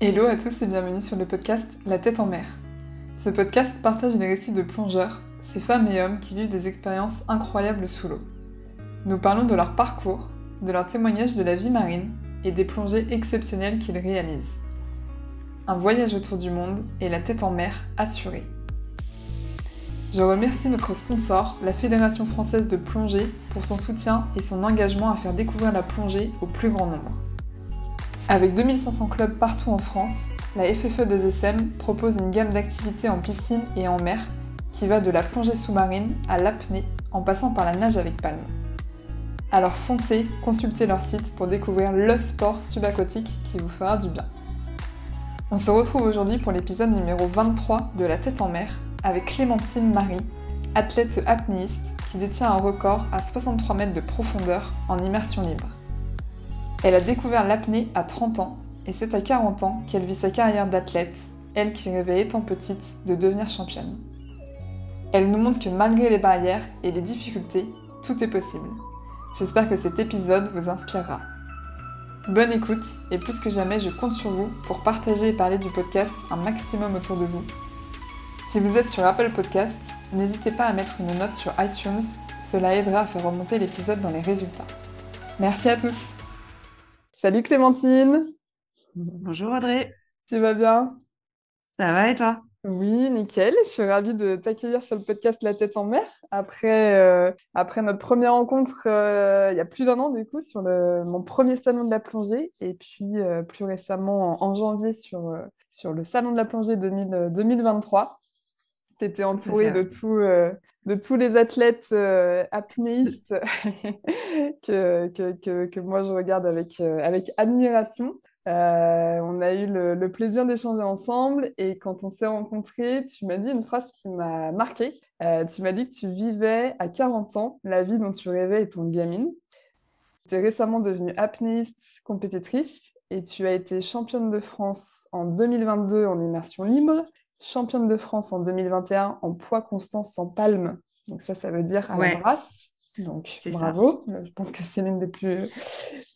Hello à tous et bienvenue sur le podcast La tête en mer. Ce podcast partage les récits de plongeurs, ces femmes et hommes qui vivent des expériences incroyables sous l'eau. Nous parlons de leur parcours, de leurs témoignages de la vie marine et des plongées exceptionnelles qu'ils réalisent. Un voyage autour du monde et la tête en mer assurée. Je remercie notre sponsor, la Fédération française de plongée, pour son soutien et son engagement à faire découvrir la plongée au plus grand nombre. Avec 2500 clubs partout en France, la FFE 2SM propose une gamme d'activités en piscine et en mer qui va de la plongée sous-marine à l'apnée en passant par la nage avec palme. Alors foncez, consultez leur site pour découvrir le sport subaquatique qui vous fera du bien. On se retrouve aujourd'hui pour l'épisode numéro 23 de La tête en mer avec Clémentine Marie, athlète apnéiste qui détient un record à 63 mètres de profondeur en immersion libre. Elle a découvert l'apnée à 30 ans et c'est à 40 ans qu'elle vit sa carrière d'athlète, elle qui rêvait étant petite de devenir championne. Elle nous montre que malgré les barrières et les difficultés, tout est possible. J'espère que cet épisode vous inspirera. Bonne écoute et plus que jamais je compte sur vous pour partager et parler du podcast un maximum autour de vous. Si vous êtes sur Apple Podcast, n'hésitez pas à mettre une note sur iTunes, cela aidera à faire remonter l'épisode dans les résultats. Merci à tous Salut Clémentine. Bonjour Audrey. Tu vas bien? Ça va et toi? Oui, nickel. Je suis ravie de t'accueillir sur le podcast La tête en mer. Après, euh, après notre première rencontre euh, il y a plus d'un an, du coup, sur le, mon premier salon de la plongée. Et puis, euh, plus récemment, en, janvier, sur, sur le salon de la plongée 2000, 2023. Tu étais entourée de, tout, de tous les athlètes euh, apnéistes que, que, que, moi je regarde avec, euh, avec admiration. Euh, on a eu le, plaisir d'échanger ensemble et quand on s'est rencontrés, tu m'as dit une phrase qui m'a marquée. tu m'as dit que tu vivais à 40 ans la vie dont tu rêvais étant gamine. Tu es récemment devenue apnéiste compétitrice et tu as été championne de France en 2022 en immersion libre championne de France en 2021 en poids constant sans palme. Donc ça, ça veut dire à la brasse. Donc bravo. Euh, je pense que c'est l'une des plus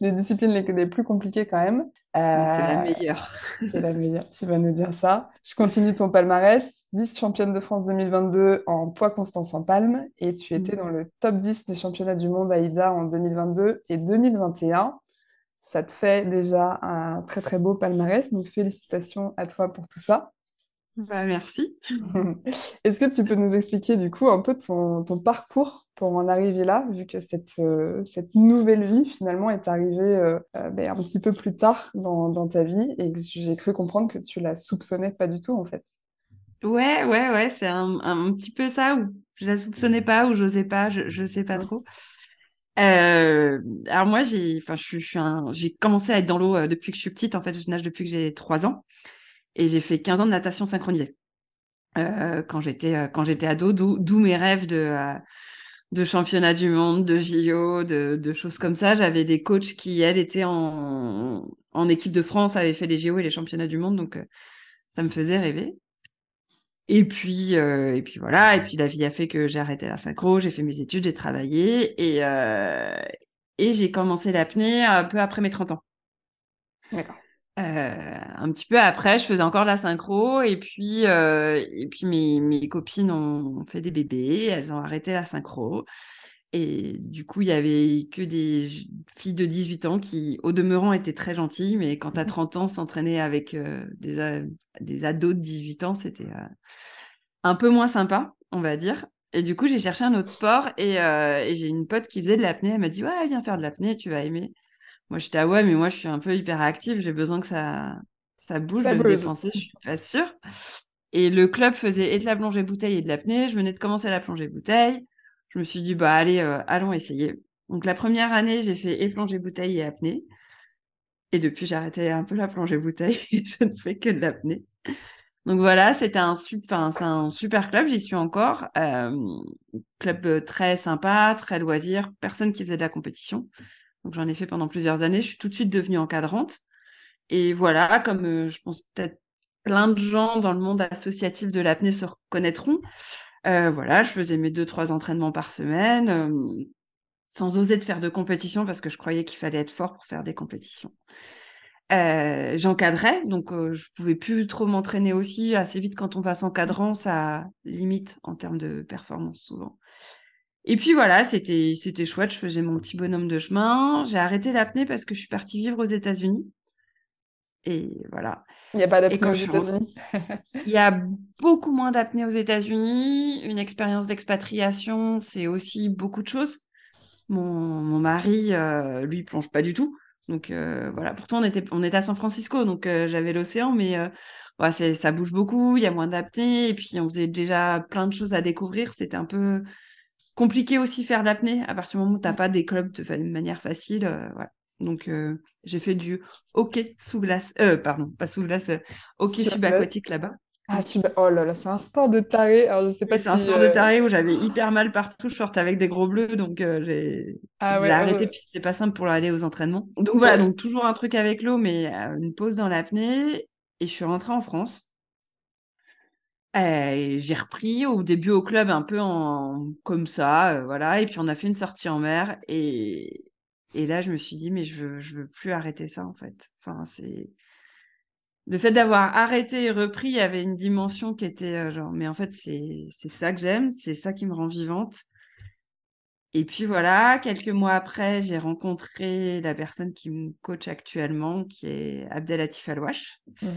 des disciplines les, plus compliquées quand même. c'est la euh, meilleure. c'est la meilleure. Tu vas nous dire ça. Je continue ton palmarès. Vice-championne de France 2022 en poids constant sans palme et tu étais mm. dans le top 10 des championnats du monde AIDA en 2022 et 2021. Ça te fait déjà un très très beau palmarès. Donc félicitations à toi pour tout ça. Bah, merci. Est-ce que tu peux nous expliquer du coup un peu ton, ton parcours pour en arriver là, vu que cette, euh, cette nouvelle vie finalement est arrivée euh, euh, ben, un petit peu plus tard dans, dans ta vie et que j'ai cru comprendre que tu la soupçonnais pas du tout en fait? Ouais, ouais, ouais, c'est un, un, petit peu ça où je la soupçonnais pas ou j'osais pas, je, je sais pas trop. alors moi, j'ai, enfin, je, je suis j'ai commencé à être dans l'eau depuis que je suis petite. En fait, je nage depuis que j'ai trois ans. Et j'ai fait 15 ans de natation synchronisée euh, quand j'étais euh, quand j'étais ado, d'où mes rêves de euh, de championnat du monde, de JO, de, de choses comme ça. J'avais des coachs qui elles étaient en en équipe de France, avaient fait les JO et les championnats du monde, donc ça me faisait rêver. Et puis et puis voilà, et puis la vie a fait que j'ai arrêté la synchro, j'ai fait mes études, j'ai travaillé et et j'ai commencé l'apnée un peu après mes 30 ans. D'accord. Euh, un petit peu après, je faisais encore de la synchro et puis euh, et puis mes, mes copines ont fait des bébés, elles ont arrêté la synchro et du coup il y avait que des filles de 18 ans qui au demeurant étaient très gentilles, mais quand à 30 mmh ans s'entraîner avec euh, des des ados de 18 ans, c'était un peu moins sympa, on va dire. Et du coup j'ai cherché un autre sport et, et j'ai une pote qui faisait de l'apnée, elle m'a dit ouais viens faire de l'apnée, tu vas aimer. Moi, j'étais ah ouais, mais moi, je suis un peu hyperactive. J'ai besoin que ça, ça bouge. Ça défoncer, je suis pas sûre. Et le club faisait et de la plongée bouteille et de l'apnée. Je venais de commencer la plongée bouteille. Je me suis dit, bah allez, euh, allons essayer. Donc la première année, j'ai fait et plongée bouteille et apnée. Et depuis, j'ai arrêté un peu la plongée bouteille et je ne fais que de l'apnée. Donc voilà, c'était un, super, un super club, j'y suis encore. Euh, club euh, très sympa, très loisir, personne qui faisait de la compétition. Donc j'en ai fait pendant plusieurs années. Je suis tout de suite devenue encadrante. Et voilà, comme euh, je pense peut-être plein de gens dans le monde associatif de l'apnée se reconnaîtront, euh, voilà, je faisais mes deux, trois entraînements par semaine, euh, sans oser de faire de compétition parce que je croyais qu'il fallait être fort pour faire des compétitions. J'encadrais, donc je pouvais plus trop m'entraîner aussi. Assez vite, quand on passe encadrant, ça limite en termes de performance souvent. Et puis voilà, c'était c'était chouette. Je faisais mon petit bonhomme de chemin. J'ai arrêté l'apnée parce que je suis partie vivre aux États-Unis. Et voilà. Il n'y a pas d'apnée aux États-Unis? Il y a beaucoup moins d'apnée aux États-Unis. Une expérience d'expatriation, c'est aussi beaucoup de choses. Mon, mon mari, euh, lui, plonge pas du tout. Donc euh, voilà. Pourtant, on était, on était à San Francisco, donc euh, j'avais l'océan, mais ouais, ça bouge beaucoup. Il y a moins d'apnée. Et puis, on faisait déjà plein de choses à découvrir. C'était un peu compliqué aussi faire de l'apnée à partir du moment où tu n'as pas des clubs de manière facile. voilà. Donc, euh, j'ai fait du hockey sous glace. Euh, pardon, pas sous glace, euh, hockey subaquatique là-bas. Ah, oh là là, c'est un sport de taré. Alors, je sais pas c'est un sport de taré où j'avais hyper mal partout. Je sortais avec des gros bleus, donc j'ai ah arrêté. Puis c'était pas simple pour aller aux entraînements. Donc voilà, donc toujours un truc avec l'eau, mais une pause dans l'apnée. Et je suis rentrée en France. J'ai repris au début au club un peu en comme ça, voilà. Et puis on a fait une sortie en mer et et là, je me suis dit, mais je veux, je veux plus arrêter ça, en fait. Enfin, c'est. Le fait d'avoir arrêté et repris, avait une dimension qui était euh, genre, mais en fait, c'est ça que j'aime, c'est ça qui me rend vivante. Et puis voilà, quelques mois après, j'ai rencontré la personne qui me coach actuellement, qui est Abdelatif Alouache. Mmh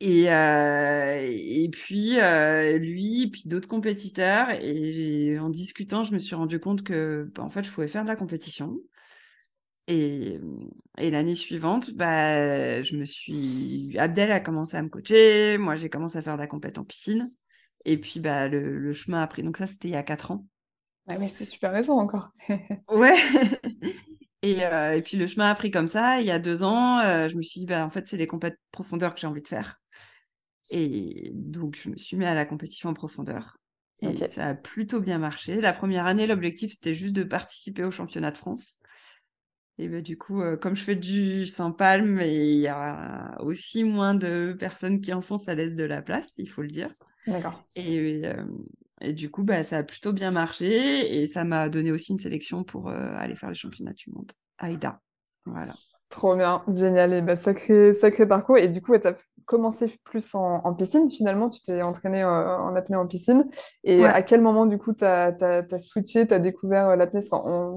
et, euh, et puis, euh, lui, puis d'autres compétiteurs. Et en discutant, je me suis rendu compte que, bah, en fait, je pouvais faire de la compétition. Et, et l'année suivante, bah, je me suis. Abdel a commencé à me coacher. Moi, j'ai commencé à faire de la compétition en piscine. Et puis, bah, le, le chemin a pris. Donc, ça, c'était il y a quatre ans. Ah ouais, c'était super récent encore. ouais. Et, euh, et, puis le chemin a pris comme ça. Il y a deux ans, euh, je me suis dit, bah, en fait, c'est les compétitions profondeur que j'ai envie de faire. Et donc, je me suis mis à la compétition en profondeur. Et ça a plutôt bien marché. La première année, l'objectif, c'était juste de participer au championnat de France. Et ben, du coup, euh, comme je fais du sans palme et il y a aussi moins de personnes qui en font, ça laisse de la place, il faut le dire. D'accord. Et, euh, et, du coup, bah, ça a plutôt bien marché et ça m'a donné aussi une sélection pour euh, aller faire les championnats du monde. Aïda. Voilà. Trop bien, génial. Et bah, sacré, sacré parcours. Et du coup, tu as commencé plus en, piscine finalement. Tu t'es entraîné euh, en apnée en piscine. Et à quel moment, du coup, tu as, switché, tu as découvert euh, l'apnée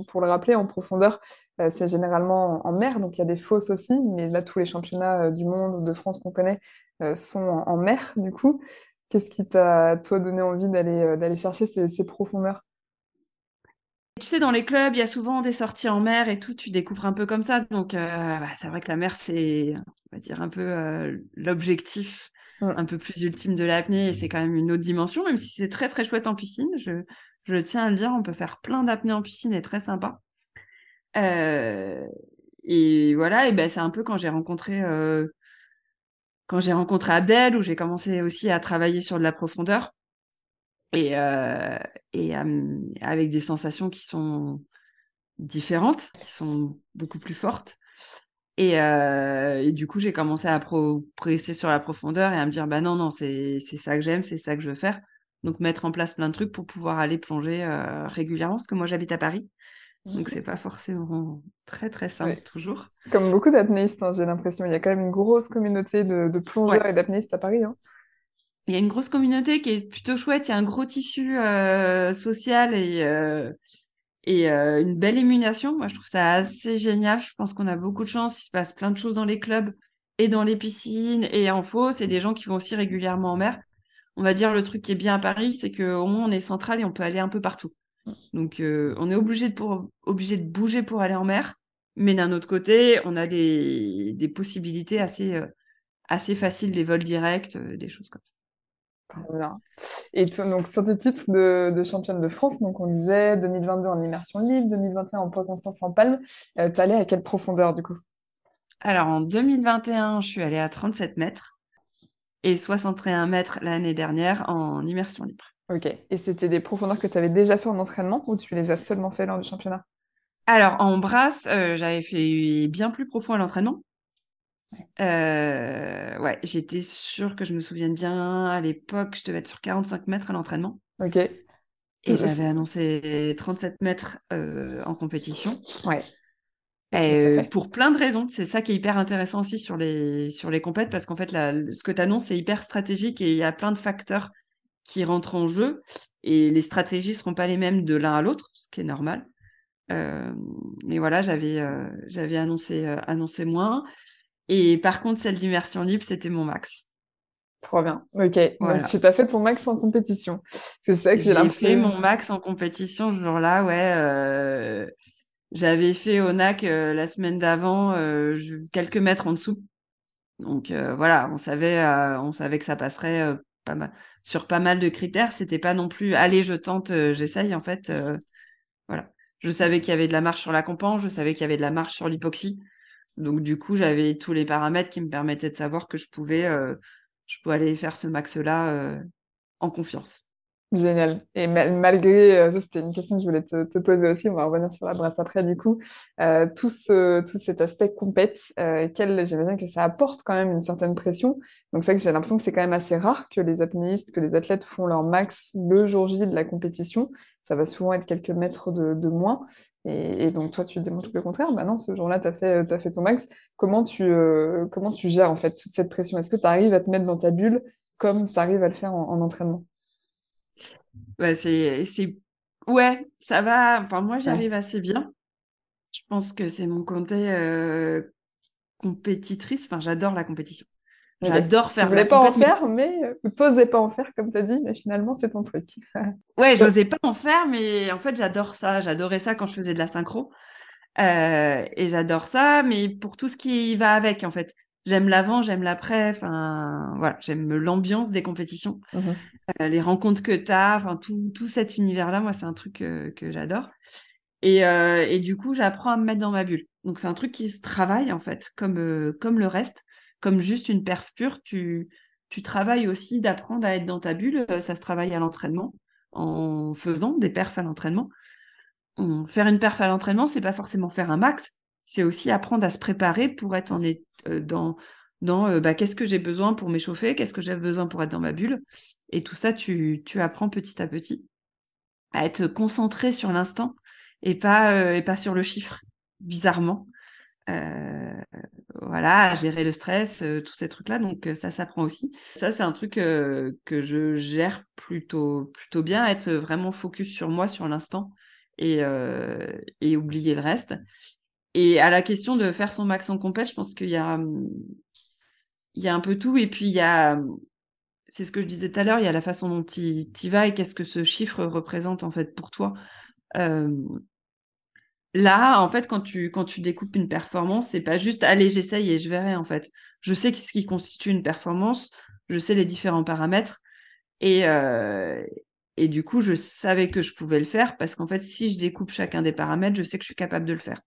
Pour le rappeler, en profondeur, euh, c'est généralement en, mer. Donc, il y a des fosses aussi. Mais là, tous les championnats du monde ou de France qu'on connaît sont en, mer, du coup. Qu'est-ce qui t'a, toi, donné envie d'aller d'aller chercher ces profondeurs? Tu sais, dans les clubs, il y a souvent des sorties en mer et tout, tu découvres un peu comme ça. Donc, euh, bah, c'est vrai que la mer, c'est, on va dire, un peu euh, l'objectif un peu plus ultime de l'apnée et c'est quand même une autre dimension, même si c'est très, très chouette en piscine. Je, je tiens à le dire, on peut faire plein d'apnées en piscine et très sympa. Euh, et voilà, et ben, c'est un peu quand j'ai rencontré, quand j'ai rencontré Abdel, où j'ai commencé aussi à travailler sur de la profondeur et, euh, et avec des sensations qui sont différentes, qui sont beaucoup plus fortes. Et, euh, et du coup, j'ai commencé à progresser sur la profondeur et à me dire, bah non, non, c'est ça que j'aime, c'est ça que je veux faire. Donc, mettre en place plein de trucs pour pouvoir aller plonger euh, régulièrement, parce que moi, j'habite à Paris. Donc, c'est pas forcément très, très simple toujours. Comme beaucoup d'apnéistes, hein, j'ai l'impression. Il y a quand même une grosse communauté de, de plongeurs et d'apnéistes à Paris. Hein il y a une grosse communauté qui est plutôt chouette. Il y a un gros tissu euh, social et, euh, et euh, une belle émulation. Moi, je trouve ça assez génial. Je pense qu'on a beaucoup de chance. Il se passe plein de choses dans les clubs et dans les piscines et en faux. C'est des gens qui vont aussi régulièrement en mer. On va dire le truc qui est bien à Paris, c'est qu'au moins on est central et on peut aller un peu partout. Donc, on est obligé de, bouger pour aller en mer. Mais d'un autre côté, on a des, possibilités assez faciles, des vols directs, des choses comme ça. Et donc, sur tes titres de, championne de France, donc on disait 2022 en immersion libre, 2021 en poids constant sans palme, euh, tu allais à quelle profondeur du coup? Alors en 2021, je suis allée à 37 mètres et 61 mètres l'année dernière en immersion libre. Ok. Et c'était des profondeurs que tu avais déjà fait en entraînement ou tu les as seulement fait lors du championnat? Alors en brasse, euh, j'avais fait bien plus profond à l'entraînement. Euh, ouais, j'étais sûre que je me souvienne bien. À l'époque, je devais être sur 45 mètres à l'entraînement. Ok. Et j'avais annoncé 37 mètres euh, en compétition. Ouais. pour plein de raisons. C'est ça qui est hyper intéressant aussi sur les, sur les compètes, parce qu'en fait, ce que tu annonces, c'est hyper stratégique et il y a plein de facteurs qui rentrent en jeu. Et les stratégies ne seront pas les mêmes de l'un à l'autre, ce qui est normal. Euh, mais voilà, j'avais euh, j'avais annoncé, euh, annoncé moins. Et par contre, celle d'immersion libre, c'était mon max. Trop bien. Ok. Donc, tu t'as fait ton max en compétition. C'est ça que j'ai l'impression. J'ai fait mon max en compétition ce jour-là, ouais. J'avais fait au NAC euh, la semaine d'avant, euh, quelques mètres en dessous. Donc euh, voilà, on savait, on savait que ça passerait pas mal, sur pas mal de critères. C'était pas non plus, allez, je tente, j'essaye. En fait, voilà. Je savais qu'il y avait de la marche sur la compense, je savais qu'il y avait de la marche sur l'hypoxie. Donc du coup, j'avais tous les paramètres qui me permettaient de savoir que je pouvais, je pouvais aller faire ce max-là en confiance. Génial. Et malgré, euh, c'était une question que je voulais te, poser aussi, on va revenir sur la brasse après du coup, euh, tout, ce, tout cet aspect compète, euh, j'imagine que ça apporte quand même une certaine pression. Donc c'est vrai que j'ai l'impression que c'est quand même assez rare que les apnéistes, que les athlètes font leur max le jour J de la compétition. Ça va souvent être quelques mètres de, de moins. Et, donc toi, tu démontres le contraire. Bah non, ce jour-là, tu as fait, fait ton max. Comment tu, euh, comment tu gères en fait toute cette pression? Est-ce que tu arrives à te mettre dans ta bulle comme tu arrives à le faire en entraînement? Bah, c'est, c'est, ouais, ça va. Enfin, moi, j'arrive assez bien. Je pense que c'est mon côté euh, compétitrice. Enfin, j'adore la compétition. J'adore faire. Tu voulais pas en faire, mais tu n'osais pas en faire, comme tu as dit, mais finalement, c'est ton truc. ouais, je n'osais pas en faire, mais en fait, j'adore ça. J'adorais ça quand je faisais de la synchro. Euh, et j'adore ça, mais pour tout ce qui va avec, en fait j'aime l'avant, j'aime l'après. Enfin, voilà, j'aime l'ambiance des compétitions, mmh euh, les rencontres que tu as, enfin, tout, tout cet univers-là, moi, c'est un truc que j'adore. Et, euh, et, du coup, j'apprends à me mettre dans ma bulle. Donc, c'est un truc qui se travaille, en fait, comme, euh, comme le reste, comme juste une perf pure. Tu, tu travailles aussi d'apprendre à être dans ta bulle. Ça se travaille à l'entraînement, en faisant des perfs à l'entraînement. Hum, faire une perf à l'entraînement, c'est pas forcément faire un max, c'est aussi apprendre à se préparer pour être en, euh, dans, dans euh, bah, qu'est-ce que j'ai besoin pour m'échauffer, qu'est-ce que j'ai besoin pour être dans ma bulle. Et tout ça, tu, tu apprends petit à petit à être concentré sur l'instant et pas, euh, sur le chiffre, bizarrement. voilà, à gérer le stress, tous ces trucs-là. Donc ça s'apprend aussi. Ça, c'est un truc que je gère plutôt, plutôt bien, être vraiment focus sur moi, sur l'instant et oublier le reste. Et à la question de faire son max en compète, je pense qu'il y a, a un peu tout. Et puis, il y a, c'est ce que je disais tout à l'heure, il y a la façon dont tu vas et qu'est-ce que ce chiffre représente en fait pour toi. Euh, là, en fait, quand tu, quand tu découpes une performance, c'est pas juste allez, j'essaye et je verrai en fait. Je sais ce qui constitue une performance, je sais les différents paramètres et, euh, et du coup, je savais que je pouvais le faire parce qu'en fait, si je découpe chacun des paramètres, je sais que je suis capable de le faire.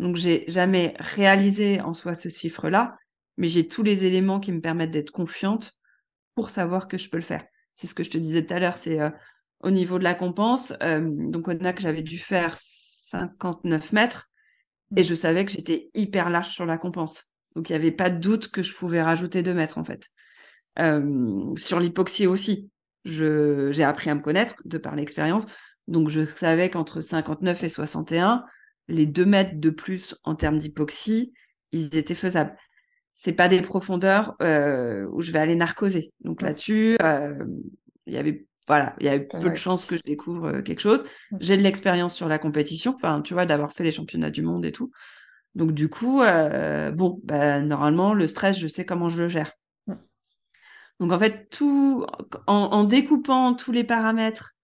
Donc, j'ai jamais réalisé en soi ce chiffre-là, mais j'ai tous les éléments qui me permettent d'être confiante pour savoir que je peux le faire. C'est ce que je te disais tout à l'heure, c'est euh, au niveau de la compense. Euh, donc, on a que j'avais dû faire 59 mètres et mm. je savais que j'étais hyper large sur la compense. Donc, il n'y avait pas de doute que je pouvais rajouter 2 mètres, en fait. Euh, sur l'hypoxie aussi, j'ai appris à me connaître de par l'expérience. Donc, je savais qu'entre 59 et 61, les deux mètres de plus en termes d'hypoxie, ils étaient faisables. C'est pas des profondeurs euh, où je vais aller narcoser. Donc là-dessus, euh, il y avait voilà, il y avait peu de chances que je découvre euh, quelque chose. J'ai de l'expérience sur la compétition, enfin, tu vois, d'avoir fait les championnats du monde et tout. Donc du coup, bon, bah, normalement, le stress, je sais comment je le gère. Donc en fait, tout en, en découpant tous les paramètres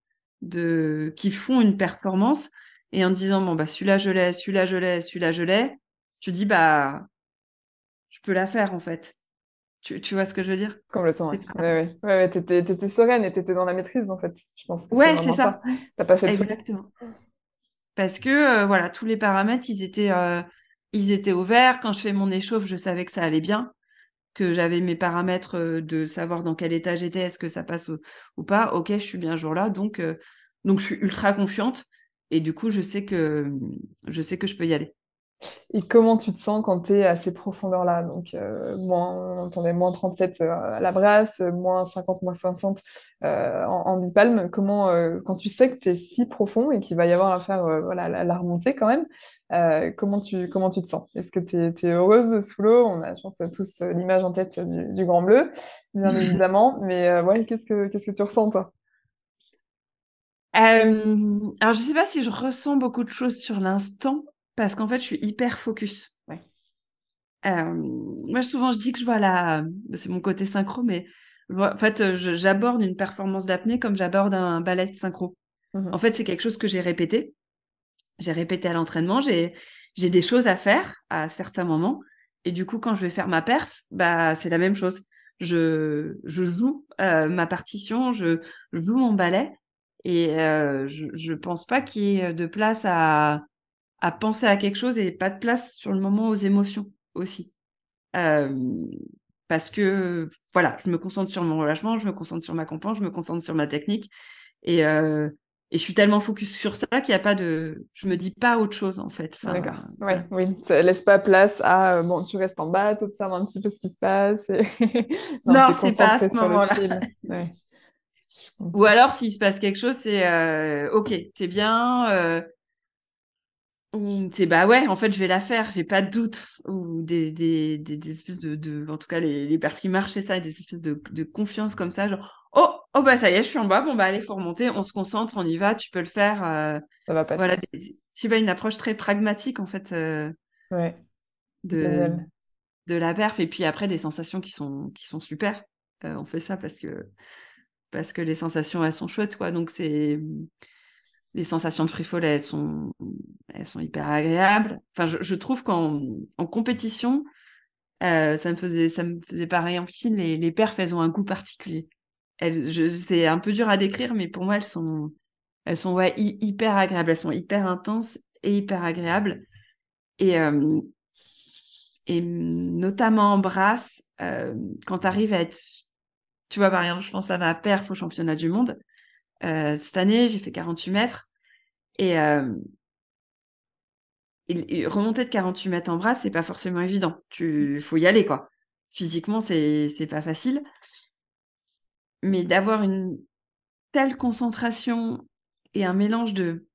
de qui font une performance, et en disant bon bah celui-là je l'ai, celui-là je l'ai, celui-là je l'ai, tu dis bah je peux la faire en fait. Tu, tu vois ce que je veux dire? Complètement. Ouais, ouais, ouais. t'étais, étais sereine et t'étais dans la maîtrise en fait. Je pense. ouais, c'est ça. T'as pas fait Exactement. Parce que euh, voilà, tous les paramètres, ils étaient, euh, ils étaient ouverts. Quand je fais mon échauffe, je savais que ça allait bien, que j'avais mes paramètres euh, de savoir dans quel état j'étais, est-ce que ça passe ou, ou, pas. Ok, je suis bien jour là, donc donc je suis ultra confiante. Et du coup, je sais que je sais que je peux y aller. Et comment tu te sens quand tu es à ces profondeurs-là? Donc, euh, moins, on est moins 37 euh, à la brasse, euh, moins 50, moins 60 euh, en, en bipalme. Comment, euh, quand tu sais que tu es si profond et qu'il va y avoir à faire voilà, la, la remontée quand même, comment tu, comment tu te sens? Est-ce que tu es, heureuse sous l'eau? On a, je pense, tous l'image en tête du, du grand bleu, bien évidemment. Mais ouais, qu'est-ce que, qu'est-ce que tu ressens, toi? Euh, alors, je sais pas si je ressens beaucoup de choses sur l'instant, parce qu'en fait, je suis hyper focus. Ouais. Euh, moi, souvent, je dis que je vois la... C'est mon côté synchro, mais en fait, j'aborde une performance d'apnée comme j'aborde un ballet de synchro. Mhm. En fait, c'est quelque chose que j'ai répété. J'ai répété à l'entraînement. J'ai j'ai des choses à faire à certains moments. Et du coup, quand je vais faire ma perf, bah, c'est la même chose. Je, je joue euh, ma partition, je, je joue mon ballet. Et euh, je, je pense pas qu'il y ait de place à, à penser à quelque chose et pas de place sur le moment aux émotions aussi. Euh, parce que voilà, je me concentre sur mon relâchement, je me concentre sur ma compense, je me concentre sur ma technique. Et, euh, et je suis tellement focus sur ça qu'il n'y a pas de. Je me dis pas autre chose en fait. Enfin, D'accord. Ouais, voilà. oui. Ça laisse pas place à euh, bon, tu restes en bas, tu observes un petit peu ce qui se passe. Et... non, Non, es c'est pas à ce moment-là. Ou alors, s'il se passe quelque chose, c'est euh, OK, t'es bien. euh, Ou, c'est bah ouais, en fait, je vais la faire, j'ai pas de doute. Ou des, des, des, des espèces de, de. En tout cas, les, les perfs qui marchent, c'est ça, des espèces de, de confiance comme ça. Genre, oh, oh, bah ça y est, je suis en bas, bon, bah allez, faut remonter, on se concentre, on y va, tu peux le faire. euh, Ça va voilà, passer. des- je sais pas, une approche très pragmatique, en fait, Ouais, de, de la perf. Et puis après, des sensations qui sont, qui sont super. Euh, on fait ça parce que, parce que les sensations, elles sont chouettes, quoi. Donc, c'est. Les sensations de free fall, elles sont, elles sont hyper agréables. Enfin, je, trouve qu'en en compétition, euh, ça me faisait, ça me faisait pareil en piscine. Les, les perfs, elles ont un goût particulier. C'est un peu dur à décrire, mais pour moi, elles sont, elles sont hyper agréables. Elles sont hyper intenses et hyper agréables. Et, euh, et notamment en brasse, euh, quand tu arrives à être, tu vois, par exemple, je pense à ma perf au championnat du monde. Euh, cette année, j'ai fait 48 mètres. Et, euh, remonter de 48 mètres en bras, c'est pas forcément évident. Tu faut y aller, quoi. Physiquement, c'est c'est pas facile. Mais d'avoir une telle concentration et un mélange de,